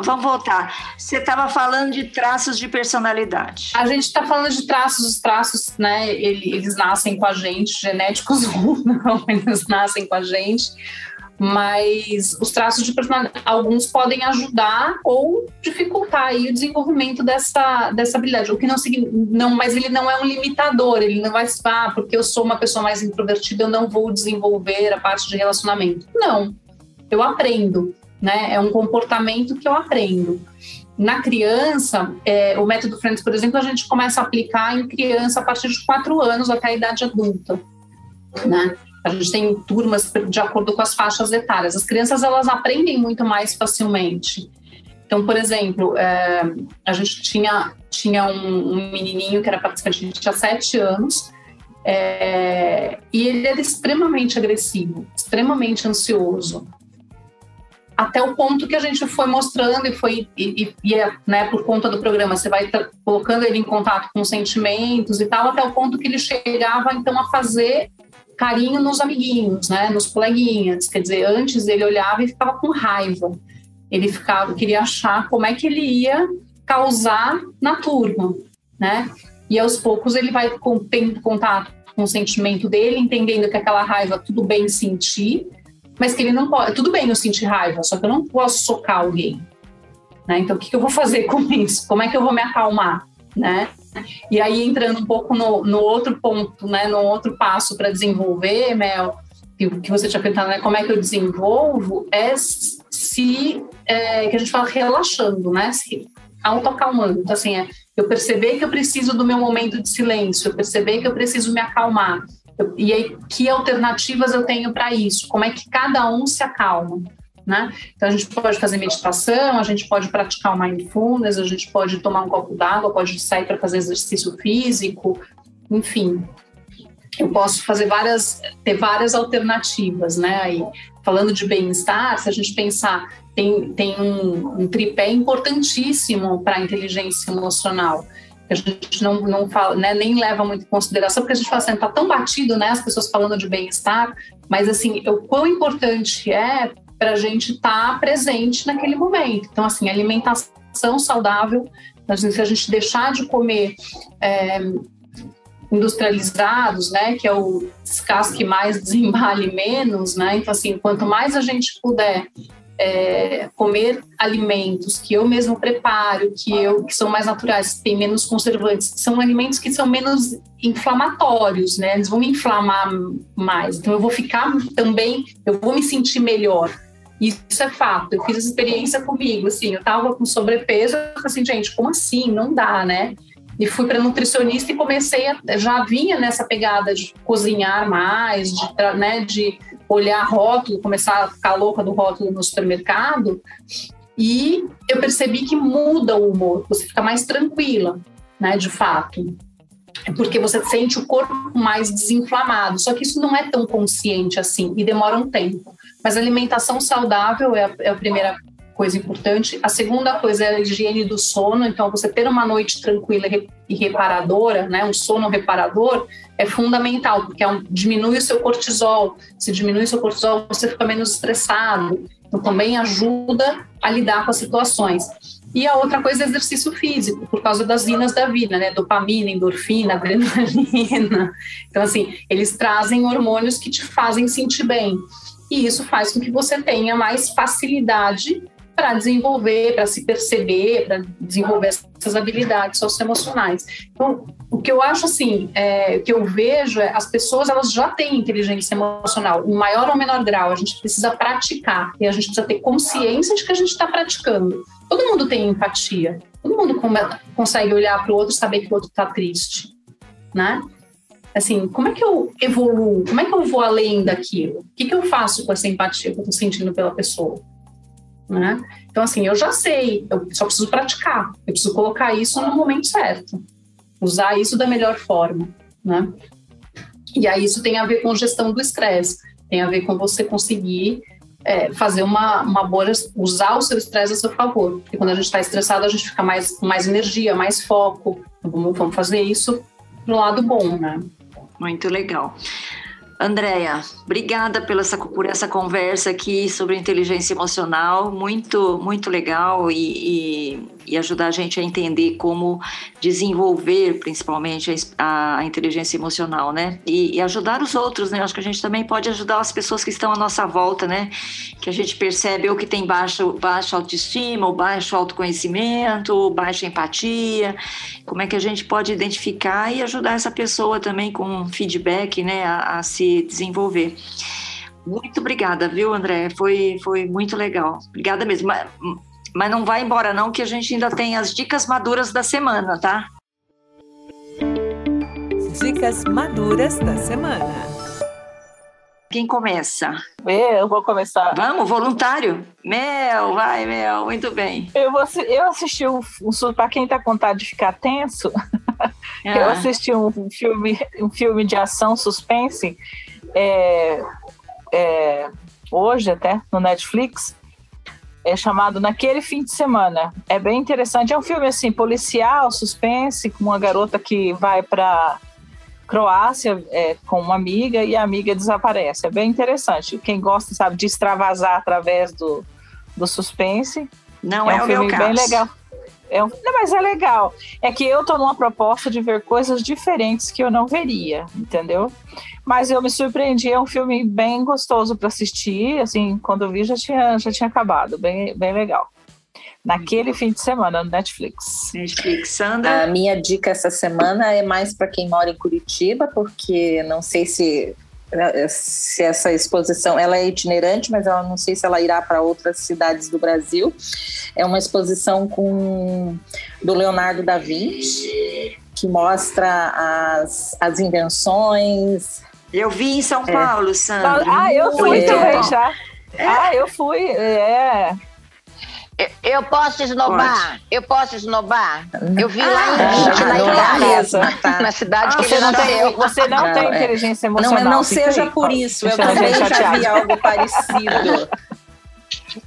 vamos voltar. Você estava falando de traços de personalidade. A gente está falando de traços, os traços, né? Eles nascem com a gente, genéticos ou não, eles nascem com a gente. Mas os traços de personalidade, alguns podem ajudar ou dificultar aí o desenvolvimento dessa, dessa habilidade, o que não não, mas ele não é um limitador, ele não vai ah, porque eu sou uma pessoa mais introvertida, eu não vou desenvolver a parte de relacionamento. Não, eu aprendo, né? É um comportamento que eu aprendo. Na criança, é, o método Friends, por exemplo, a gente começa a aplicar em criança a partir de quatro anos até a idade adulta, né? A gente tem turmas de acordo com as faixas etárias. As crianças elas aprendem muito mais facilmente. Então, por exemplo, é, a gente tinha, tinha um, um, menininho que era participante, ele tinha sete anos, é, e ele era extremamente agressivo, extremamente ansioso. Até o ponto que a gente foi mostrando e foi, e, e, é, né, por conta do programa, você vai colocando ele em contato com sentimentos e tal, até o ponto que ele chegava então a fazer carinho nos amiguinhos, né, nos coleguinhas. Quer dizer, antes ele olhava e ficava com raiva. Ele ficava, queria achar como é que ele ia causar na turma, né? E aos poucos ele vai tendo contato com o sentimento dele, entendendo que aquela raiva tudo bem sentir, mas que ele não pode. Tudo bem eu sentir raiva, só que eu não posso socar alguém. Né? Então, o que, que eu vou fazer com isso? Como é que eu vou me acalmar? Né? E aí, entrando um pouco no, no outro ponto, né, no outro passo para desenvolver, Mel, que você tinha perguntado, né, como é que eu desenvolvo, é se, é, que a gente fala relaxando, né, se autoacalmando. Então, assim, é eu perceber que eu preciso do meu momento de silêncio, eu perceber que eu preciso me acalmar. Eu, e aí, que alternativas eu tenho para isso? Como é que cada um se acalma? Né? Então a gente pode fazer meditação, a gente pode praticar o mindfulness, a gente pode tomar um copo d'água, pode sair para fazer exercício físico, enfim. Eu posso fazer várias, ter várias alternativas, né? Aí, falando de bem-estar, se a gente pensar, tem, tem um, um tripé importantíssimo para a inteligência emocional a gente não, não fala, né, nem leva muito em consideração, porque a gente fala assim, tá tão batido, né, as pessoas falando de bem-estar, mas assim, o quão importante é para a gente estar tá presente naquele momento. Então, assim, alimentação saudável, se a gente deixar de comer é, industrializados, né, que é o descasque mais, desembale menos, né, então, assim, quanto mais a gente puder é, comer alimentos que eu mesmo preparo, que eu que são mais naturais, que têm menos conservantes, são alimentos que são menos inflamatórios, né? Eles vão me inflamar mais. Então eu vou ficar também, eu vou me sentir melhor. Isso é fato. Eu fiz essa experiência comigo, assim, eu tava com sobrepeso, assim, gente, como assim? Não dá, né? E fui para nutricionista e comecei a, já vinha nessa pegada de cozinhar mais, de, né, de olhar rótulo, começar a ficar louca do rótulo no supermercado. E eu percebi que muda o humor, você fica mais tranquila, né, de fato. É porque você sente o corpo mais desinflamado. Só que isso não é tão consciente assim e demora um tempo. Mas alimentação saudável é a, é a primeira coisa importante. A segunda coisa é a higiene do sono. Então, você ter uma noite tranquila e reparadora, né, um sono reparador, é fundamental, porque é um, diminui o seu cortisol. Se diminui o seu cortisol, você fica menos estressado. Então, também ajuda a lidar com as situações. E a outra coisa é exercício físico, por causa das vinas da vida, né? Dopamina, endorfina, adrenalina. Então, assim, eles trazem hormônios que te fazem sentir bem e isso faz com que você tenha mais facilidade para desenvolver, para se perceber, para desenvolver essas habilidades socioemocionais. Então, o que eu acho assim, é, o que eu vejo é as pessoas elas já têm inteligência emocional, em maior ou menor grau. A gente precisa praticar e a gente precisa ter consciência de que a gente está praticando. Todo mundo tem empatia, todo mundo consegue olhar para o outro e saber que o outro está triste, né? assim, como é que eu evoluo? Como é que eu vou além daquilo? O que, que eu faço com essa empatia que eu estou sentindo pela pessoa? Né? Então, assim, eu já sei, eu só preciso praticar, eu preciso colocar isso no momento certo, usar isso da melhor forma, né? E aí isso tem a ver com gestão do estresse, tem a ver com você conseguir é, fazer uma, uma boa, usar o seu estresse a seu favor, porque quando a gente está estressado a gente fica mais com mais energia, mais foco, vamos, vamos fazer isso pro lado bom, né? Muito legal. Andréia, obrigada pela essa, por essa conversa aqui sobre inteligência emocional, muito, muito legal e, e, e ajudar a gente a entender como desenvolver, principalmente, a, a inteligência emocional, né? E, e, ajudar os outros, né? Acho que a gente também pode ajudar as pessoas que estão à nossa volta, né? Que a gente percebe ou que tem baixa, baixa autoestima, ou baixo autoconhecimento, ou baixa empatia. Como é que a gente pode identificar e ajudar essa pessoa também com feedback, né? a, a se desenvolver. Muito obrigada, viu, André? Foi, foi muito legal. Obrigada mesmo. Mas, não vai embora, não, que a gente ainda tem as dicas maduras da semana, tá? Dicas maduras da semana. Quem começa? Eu vou começar. Vamos, voluntário? Mel, vai, Mel, muito bem. Eu, vou, eu assisti um, um para quem está com vontade de ficar tenso, ah. eu assisti um filme, um filme de ação suspense é, é, hoje até no Netflix, é chamado Naquele Fim de Semana. É bem interessante. É um filme assim policial, suspense, com uma garota que vai para Croácia é, com uma amiga e a amiga desaparece. É bem interessante. Quem gosta, sabe, de extravasar através do, do suspense. Não é, é um filme bem legal. É um, não, mas é legal. É que eu tô numa proposta de ver coisas diferentes que eu não veria, entendeu? Mas eu me surpreendi, é um filme bem gostoso para assistir. Assim, quando eu vi já tinha, já tinha acabado, bem, bem legal. Naquele fim de semana no Netflix. Netflix, Sandra. A minha dica essa semana é mais para quem mora em Curitiba, porque não sei se se essa exposição ela é itinerante, mas ela não sei se ela irá para outras cidades do Brasil. É uma exposição com do Leonardo da Vinci que mostra as, as invenções. Eu vi em São é. Paulo, Sandra. Ah, eu fui também já. É. Ah, eu fui. É. Eu posso esnobar? Pode. Eu posso esnobar? Eu vi lá em ah, na Itália, tá. na cidade ah, que ele não tem, Você não, não tem é. inteligência emocional. Não, não seja por isso. Eu também já vi algo parecido.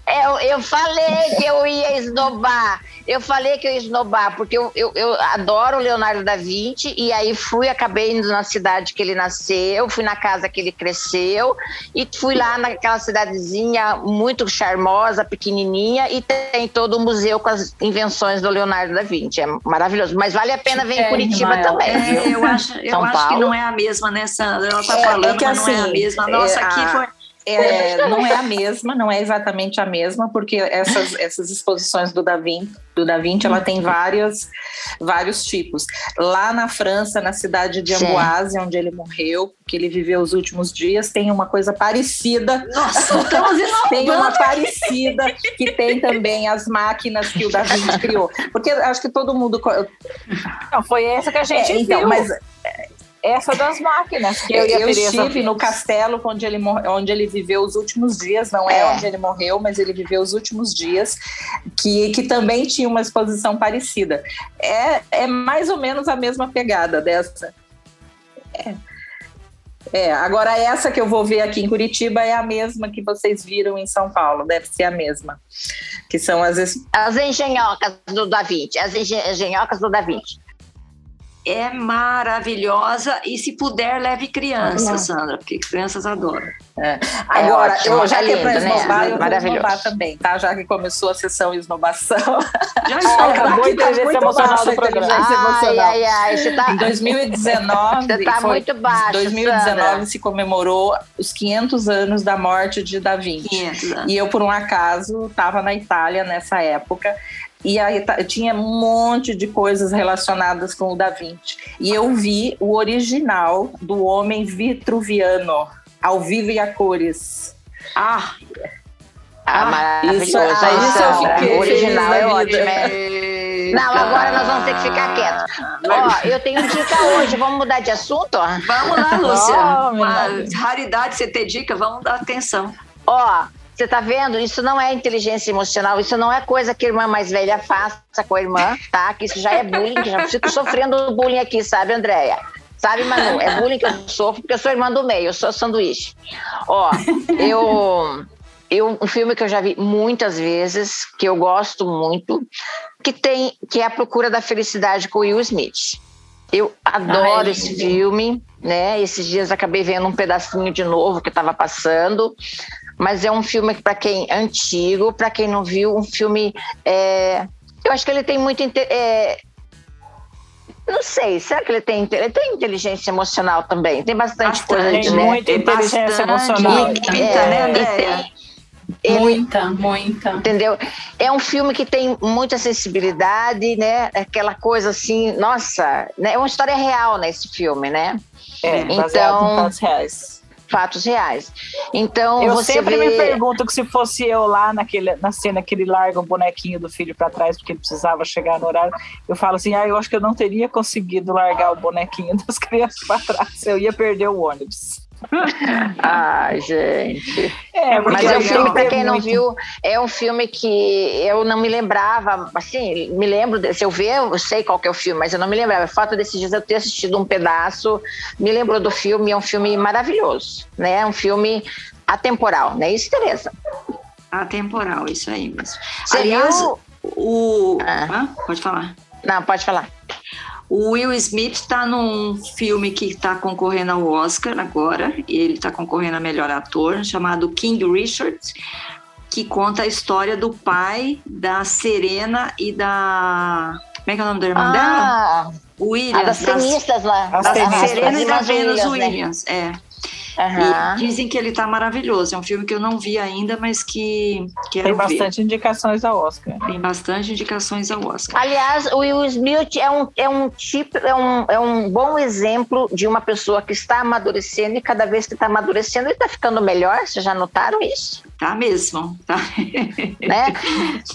Eu, eu falei que eu ia esnobar. Eu falei que eu ia esnobar, porque eu, eu, eu, adoro o Leonardo da Vinci, e aí fui, acabei indo na cidade que ele nasceu, fui na casa que ele cresceu, e fui lá naquela cidadezinha muito charmosa, pequenininha, e tem todo o museu com as invenções do Leonardo da Vinci. É maravilhoso. Mas vale a pena ver em é, Curitiba também. É, eu acho, eu acho que não é a mesma, né, Sandra? Ela tá é, falando, é que, assim, não é a assim, mesma. Nossa, aqui foi é, não é a mesma, não é exatamente a mesma, porque essas, essas exposições do Da Vinci, do da Vinci ela tem várias, vários tipos. Lá na França, na cidade de Amboise, onde ele morreu, que ele viveu os últimos dias, tem uma coisa parecida. Nossa, tem uma parecida que tem também as máquinas que o Da Vinci criou. Porque acho que todo mundo. Não, foi essa que a gente é, então, viu. Mas essa das máquinas. Que eu, eu estive no castelo onde ele, onde ele viveu os últimos dias, não é, é, onde ele morreu, mas ele viveu os últimos dias, que, que também tinha uma exposição parecida. É, é mais ou menos a mesma pegada dessa. É. É, agora essa que eu vou ver aqui em Curitiba é a mesma que vocês viram em São Paulo, deve ser a mesma. Que são as... As engenhocas do Da Vinci, as engenhocas do Da Vinci é maravilhosa e se puder leve crianças, Sandra, porque crianças adoram. É. Agora, é eu, já que é para né? esnobar, eu vou esnobar também, tá? Já que começou a sessão esnobação. Já está. Acabou a inteligência emocional do programa. Ai, ai, ai, você tá... Em 2019, você tá foi, muito baixo, 2019 Sandra. se comemorou os 500 anos da morte de Da Vinci. E eu, por um acaso, estava na Itália nessa época e aí tinha um monte de coisas relacionadas com o Da Vinci. E eu vi o original do Homem Vitruviano, ao vivo e a cores. Ah! Ah, maravilhoso. Isso, ah, isso eu fiquei. O original é ótimo. É. Não, agora nós vamos ter que ficar quietos. Ó, eu tenho dica hoje. Vamos mudar de assunto? Vamos lá, Lúcia. Oh, Uma raridade você ter dica, vamos dar atenção. Ó, você tá vendo? Isso não é inteligência emocional, isso não é coisa que a irmã mais velha faça com a irmã, tá? Que isso já é bullying, que já fico sofrendo bullying aqui, sabe, Andréia? Sabe, Manu? É bullying que eu sofro porque eu sou irmã do meio, eu sou sanduíche. Ó, eu. Eu, um filme que eu já vi muitas vezes, que eu gosto muito, que tem que é A Procura da Felicidade com Will Smith. Eu adoro Ai, esse filme, né? Esses dias acabei vendo um pedacinho de novo que estava passando mas é um filme para quem antigo, para quem não viu, um filme é, Eu acho que ele tem muito. É, não sei, será que ele tem, ele tem inteligência emocional também? Tem bastante, bastante coisa de né? muita inteligência emocional. Muita, é, né, ele, muita, muita. Entendeu? É um filme que tem muita sensibilidade, né? Aquela coisa assim, nossa, né? é uma história real nesse filme, né? É, então, em reais fatos reais. Então, eu você sempre vê... me pergunto que se fosse eu lá naquele, na cena que ele larga o bonequinho do filho para trás porque ele precisava chegar no horário, eu falo assim, ah, eu acho que eu não teria conseguido largar o bonequinho das crianças para trás, eu ia perder o ônibus. Ai, gente. É, Mas é um filme, para quem não viu, é um filme que eu não me lembrava, assim, me lembro, se eu ver, eu sei qual que é o filme, mas eu não me lembrava. O fato desses dias eu ter assistido um pedaço, me lembrou do filme, é um filme maravilhoso, né? É um filme atemporal, né? Isso, Tereza? Atemporal, isso aí mesmo. Você Aliás, viu... o... Ah. Ah, pode falar. Não, pode falar. O Will Smith está num filme que está concorrendo ao Oscar agora, e ele está concorrendo a melhor ator, chamado King Richard, que conta a história do pai da Serena e da. Como é que é o nome da irmã ah, dela? Williams. Ah, das tenistas lá. As, as Serena e da Venus Williams, né? é. Uhum. E dizem que ele está maravilhoso. É um filme que eu não vi ainda, mas que quero Tem bastante ver. indicações ao Oscar. Tem bastante indicações ao Oscar. Aliás, o Will Smith é um, é um tipo, é um, é um bom exemplo de uma pessoa que está amadurecendo e cada vez que está amadurecendo ele está ficando melhor. Vocês já notaram isso? Tá mesmo, tá. Né?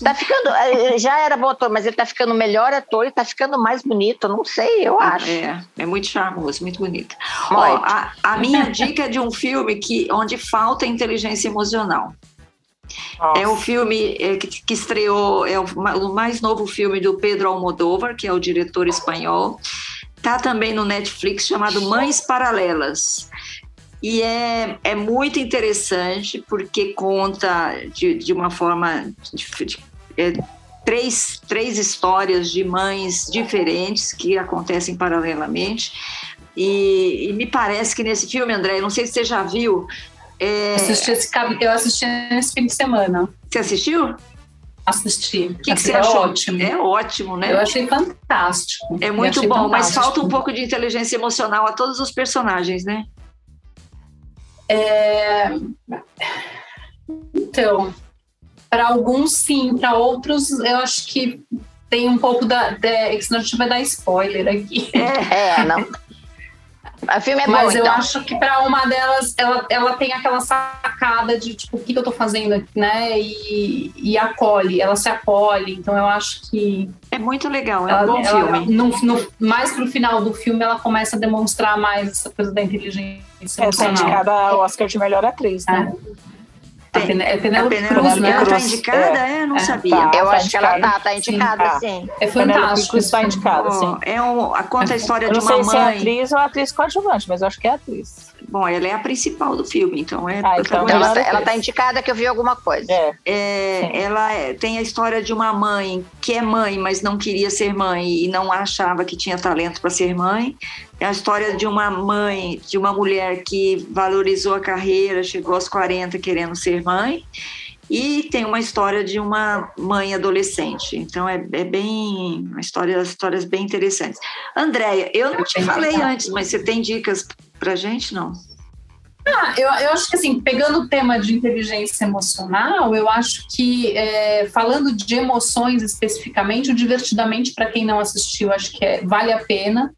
Tá ficando, eh, já era bom ator, mas ele tá ficando melhor ator e tá ficando mais bonito, não sei, eu ah, acho. É, é muito charmoso, muito bonito. Ó, a, a minha dica é de um filme que, onde falta inteligência emocional. Nossa. É um filme é, que, que estreou, é o, o mais novo filme do Pedro Almodóvar, que é o diretor espanhol. Tá também no Netflix, chamado Mães Paralelas. E é, é muito interessante porque conta de, de uma forma. De, de, é, três, três histórias de mães diferentes que acontecem paralelamente. E, e, me parece que nesse filme, André, não sei se você já viu. É... Assisti esse, eu assisti esse fim de semana. Você assistiu? Assisti. O que, que, você é achou? Ótimo. É ótimo, né? Eu achei fantástico. É muito bom, fantástico. mas falta um pouco de inteligência emocional a todos os personagens, né? É... Então, para alguns sim, para outros eu acho que tem um pouco da. da senão a gente vai dar spoiler aqui. É, é não. O filme é bom, Mas eu então. acho que para uma delas, ela, ela tem aquela sacada de, tipo, o que, que eu tô fazendo aqui, né? E, e acolhe, ela se acolhe. Então eu acho que. É muito legal, é ela, um bom ela, filme. No, no, mais pro final do filme, ela começa a demonstrar mais essa coisa da inteligência. É, tá indicada ao Oscar de melhor atriz, né? É. A Pen é Penélope Cruz, né? Ela tá indicada? É, não é, sabia. Tá, eu tá acho indicada. que ela tá, tá indicada, sim. sim. É fantástico. Cruz tá indicada, sim. É um, conta a história de uma mãe. Não sei se é atriz ou atriz coadjuvante, mas eu acho que é atriz. Bom, ela é a principal do filme, então é. Ah, então ela, tá, ela tá indicada que eu vi alguma coisa. É. é ela é, tem a história de uma mãe que é mãe, mas não queria ser mãe e não achava que tinha talento para ser mãe. É a história de uma mãe, de uma mulher que valorizou a carreira, chegou aos 40 querendo ser mãe. E tem uma história de uma mãe adolescente. Então é, é bem uma história, histórias bem interessantes. Andréia, eu não te falei antes, mas você tem dicas para gente não? Ah, eu, eu acho que assim, pegando o tema de inteligência emocional, eu acho que é, falando de emoções especificamente, o divertidamente para quem não assistiu, acho que é, vale a pena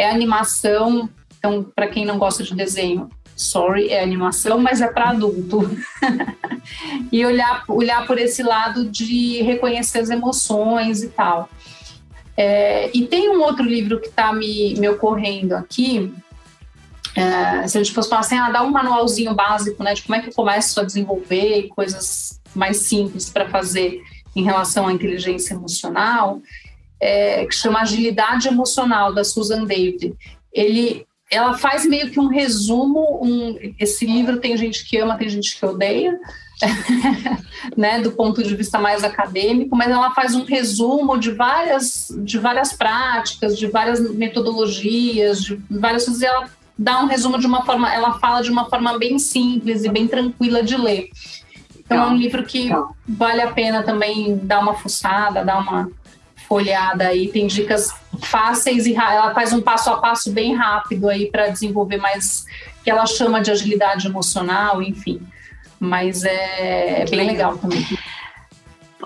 é animação. Então, para quem não gosta de desenho, sorry, é animação, mas é para adulto. e olhar, olhar por esse lado de reconhecer as emoções e tal. É, e tem um outro livro que está me, me ocorrendo aqui. É, se a gente fosse falar assim, ah, dá um manualzinho básico né, de como é que eu começo a desenvolver coisas mais simples para fazer em relação à inteligência emocional é, que chama Agilidade Emocional, da Susan David. Ele, ela faz meio que um resumo. Um, esse livro tem gente que ama, tem gente que odeia, né, do ponto de vista mais acadêmico, mas ela faz um resumo de várias, de várias práticas, de várias metodologias, de várias coisas. ela dá um resumo de uma forma, ela fala de uma forma bem simples e bem tranquila de ler. Então é um livro que vale a pena também dar uma fuçada, dar uma folheada aí, tem dicas fáceis e ela faz um passo a passo bem rápido aí para desenvolver mais que ela chama de agilidade emocional, enfim. Mas é, é bem legal também.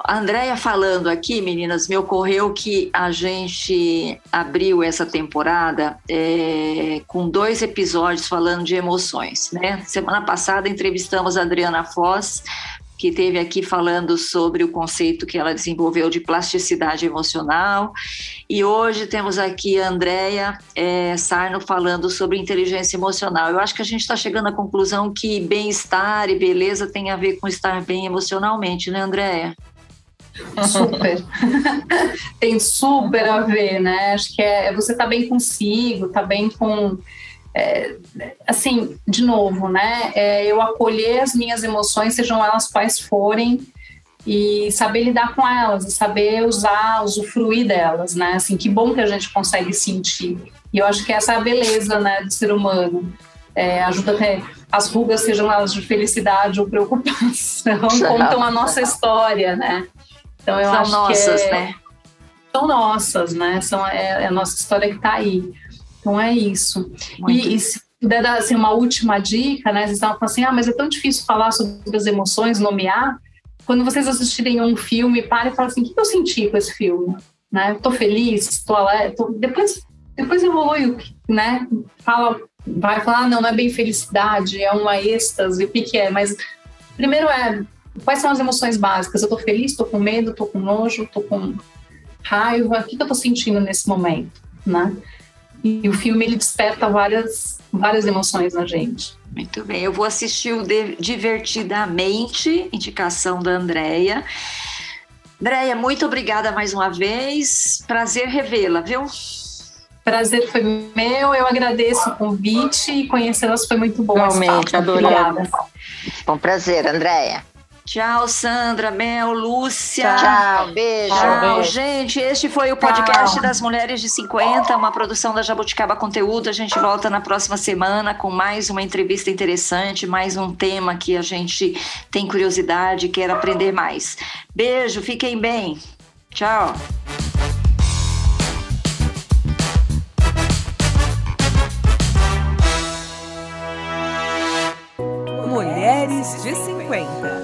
Andréia falando aqui, meninas, me ocorreu que a gente abriu essa temporada é, com dois episódios falando de emoções, né? Semana passada entrevistamos a Adriana Foz, que teve aqui falando sobre o conceito que ela desenvolveu de plasticidade emocional. E hoje temos aqui a Andrea é, Sarno falando sobre inteligência emocional. Eu acho que a gente está chegando à conclusão que bem-estar e beleza tem a ver com estar bem emocionalmente, né, Andréia? Super. Tem super a ver, né? Acho que é você tá bem consigo, tá bem com. É, assim, de novo, né? É, eu acolher as minhas emoções, sejam elas quais forem, e saber lidar com elas, e saber usar, usufruir delas, né? Assim, que bom que a gente consegue sentir. E eu acho que essa é a beleza, né, do ser humano. É, ajuda até as rugas, sejam elas de felicidade ou preocupação, contam a nossa história, né? Então eu São acho nossas, que é, né? São nossas, né? São, é, é a nossa história que está aí. Então é isso. E, e, se puder dar assim, uma última dica, né? Vocês estavam falando assim, ah, mas é tão difícil falar sobre as emoções, nomear. Quando vocês assistirem um filme, pare e fale assim, o que eu senti com esse filme? Né? Estou feliz, estou alegre. Tô... Depois, depois evolui, né? Fala, vai falar, ah, não, não é bem felicidade, é uma êxtase, o que, que é? Mas primeiro é Quais são as emoções básicas? Eu tô feliz, tô com medo, tô com nojo, tô com raiva. O que, eu tô sentindo nesse momento, né? E o filme ele desperta várias várias emoções na gente. Muito bem, eu vou assistir o Divertidamente, indicação da Andrea. Andréia, muito obrigada mais uma vez. Prazer revê-la, viu? Prazer foi meu, eu agradeço o convite e conhecê-las foi muito bom. Realmente, adorada. Bom prazer, Andréia. Tchau, Sandra, Mel, Lúcia. Tchau, beijo. Tchau, beijo. gente. Este foi o podcast Tchau. das Mulheres de 50, uma produção da Jabuticaba Conteúdo. A gente volta na próxima semana com mais uma entrevista interessante, mais um tema que a gente tem curiosidade e quer aprender mais. Beijo, fiquem bem. Tchau. Mulheres de 50.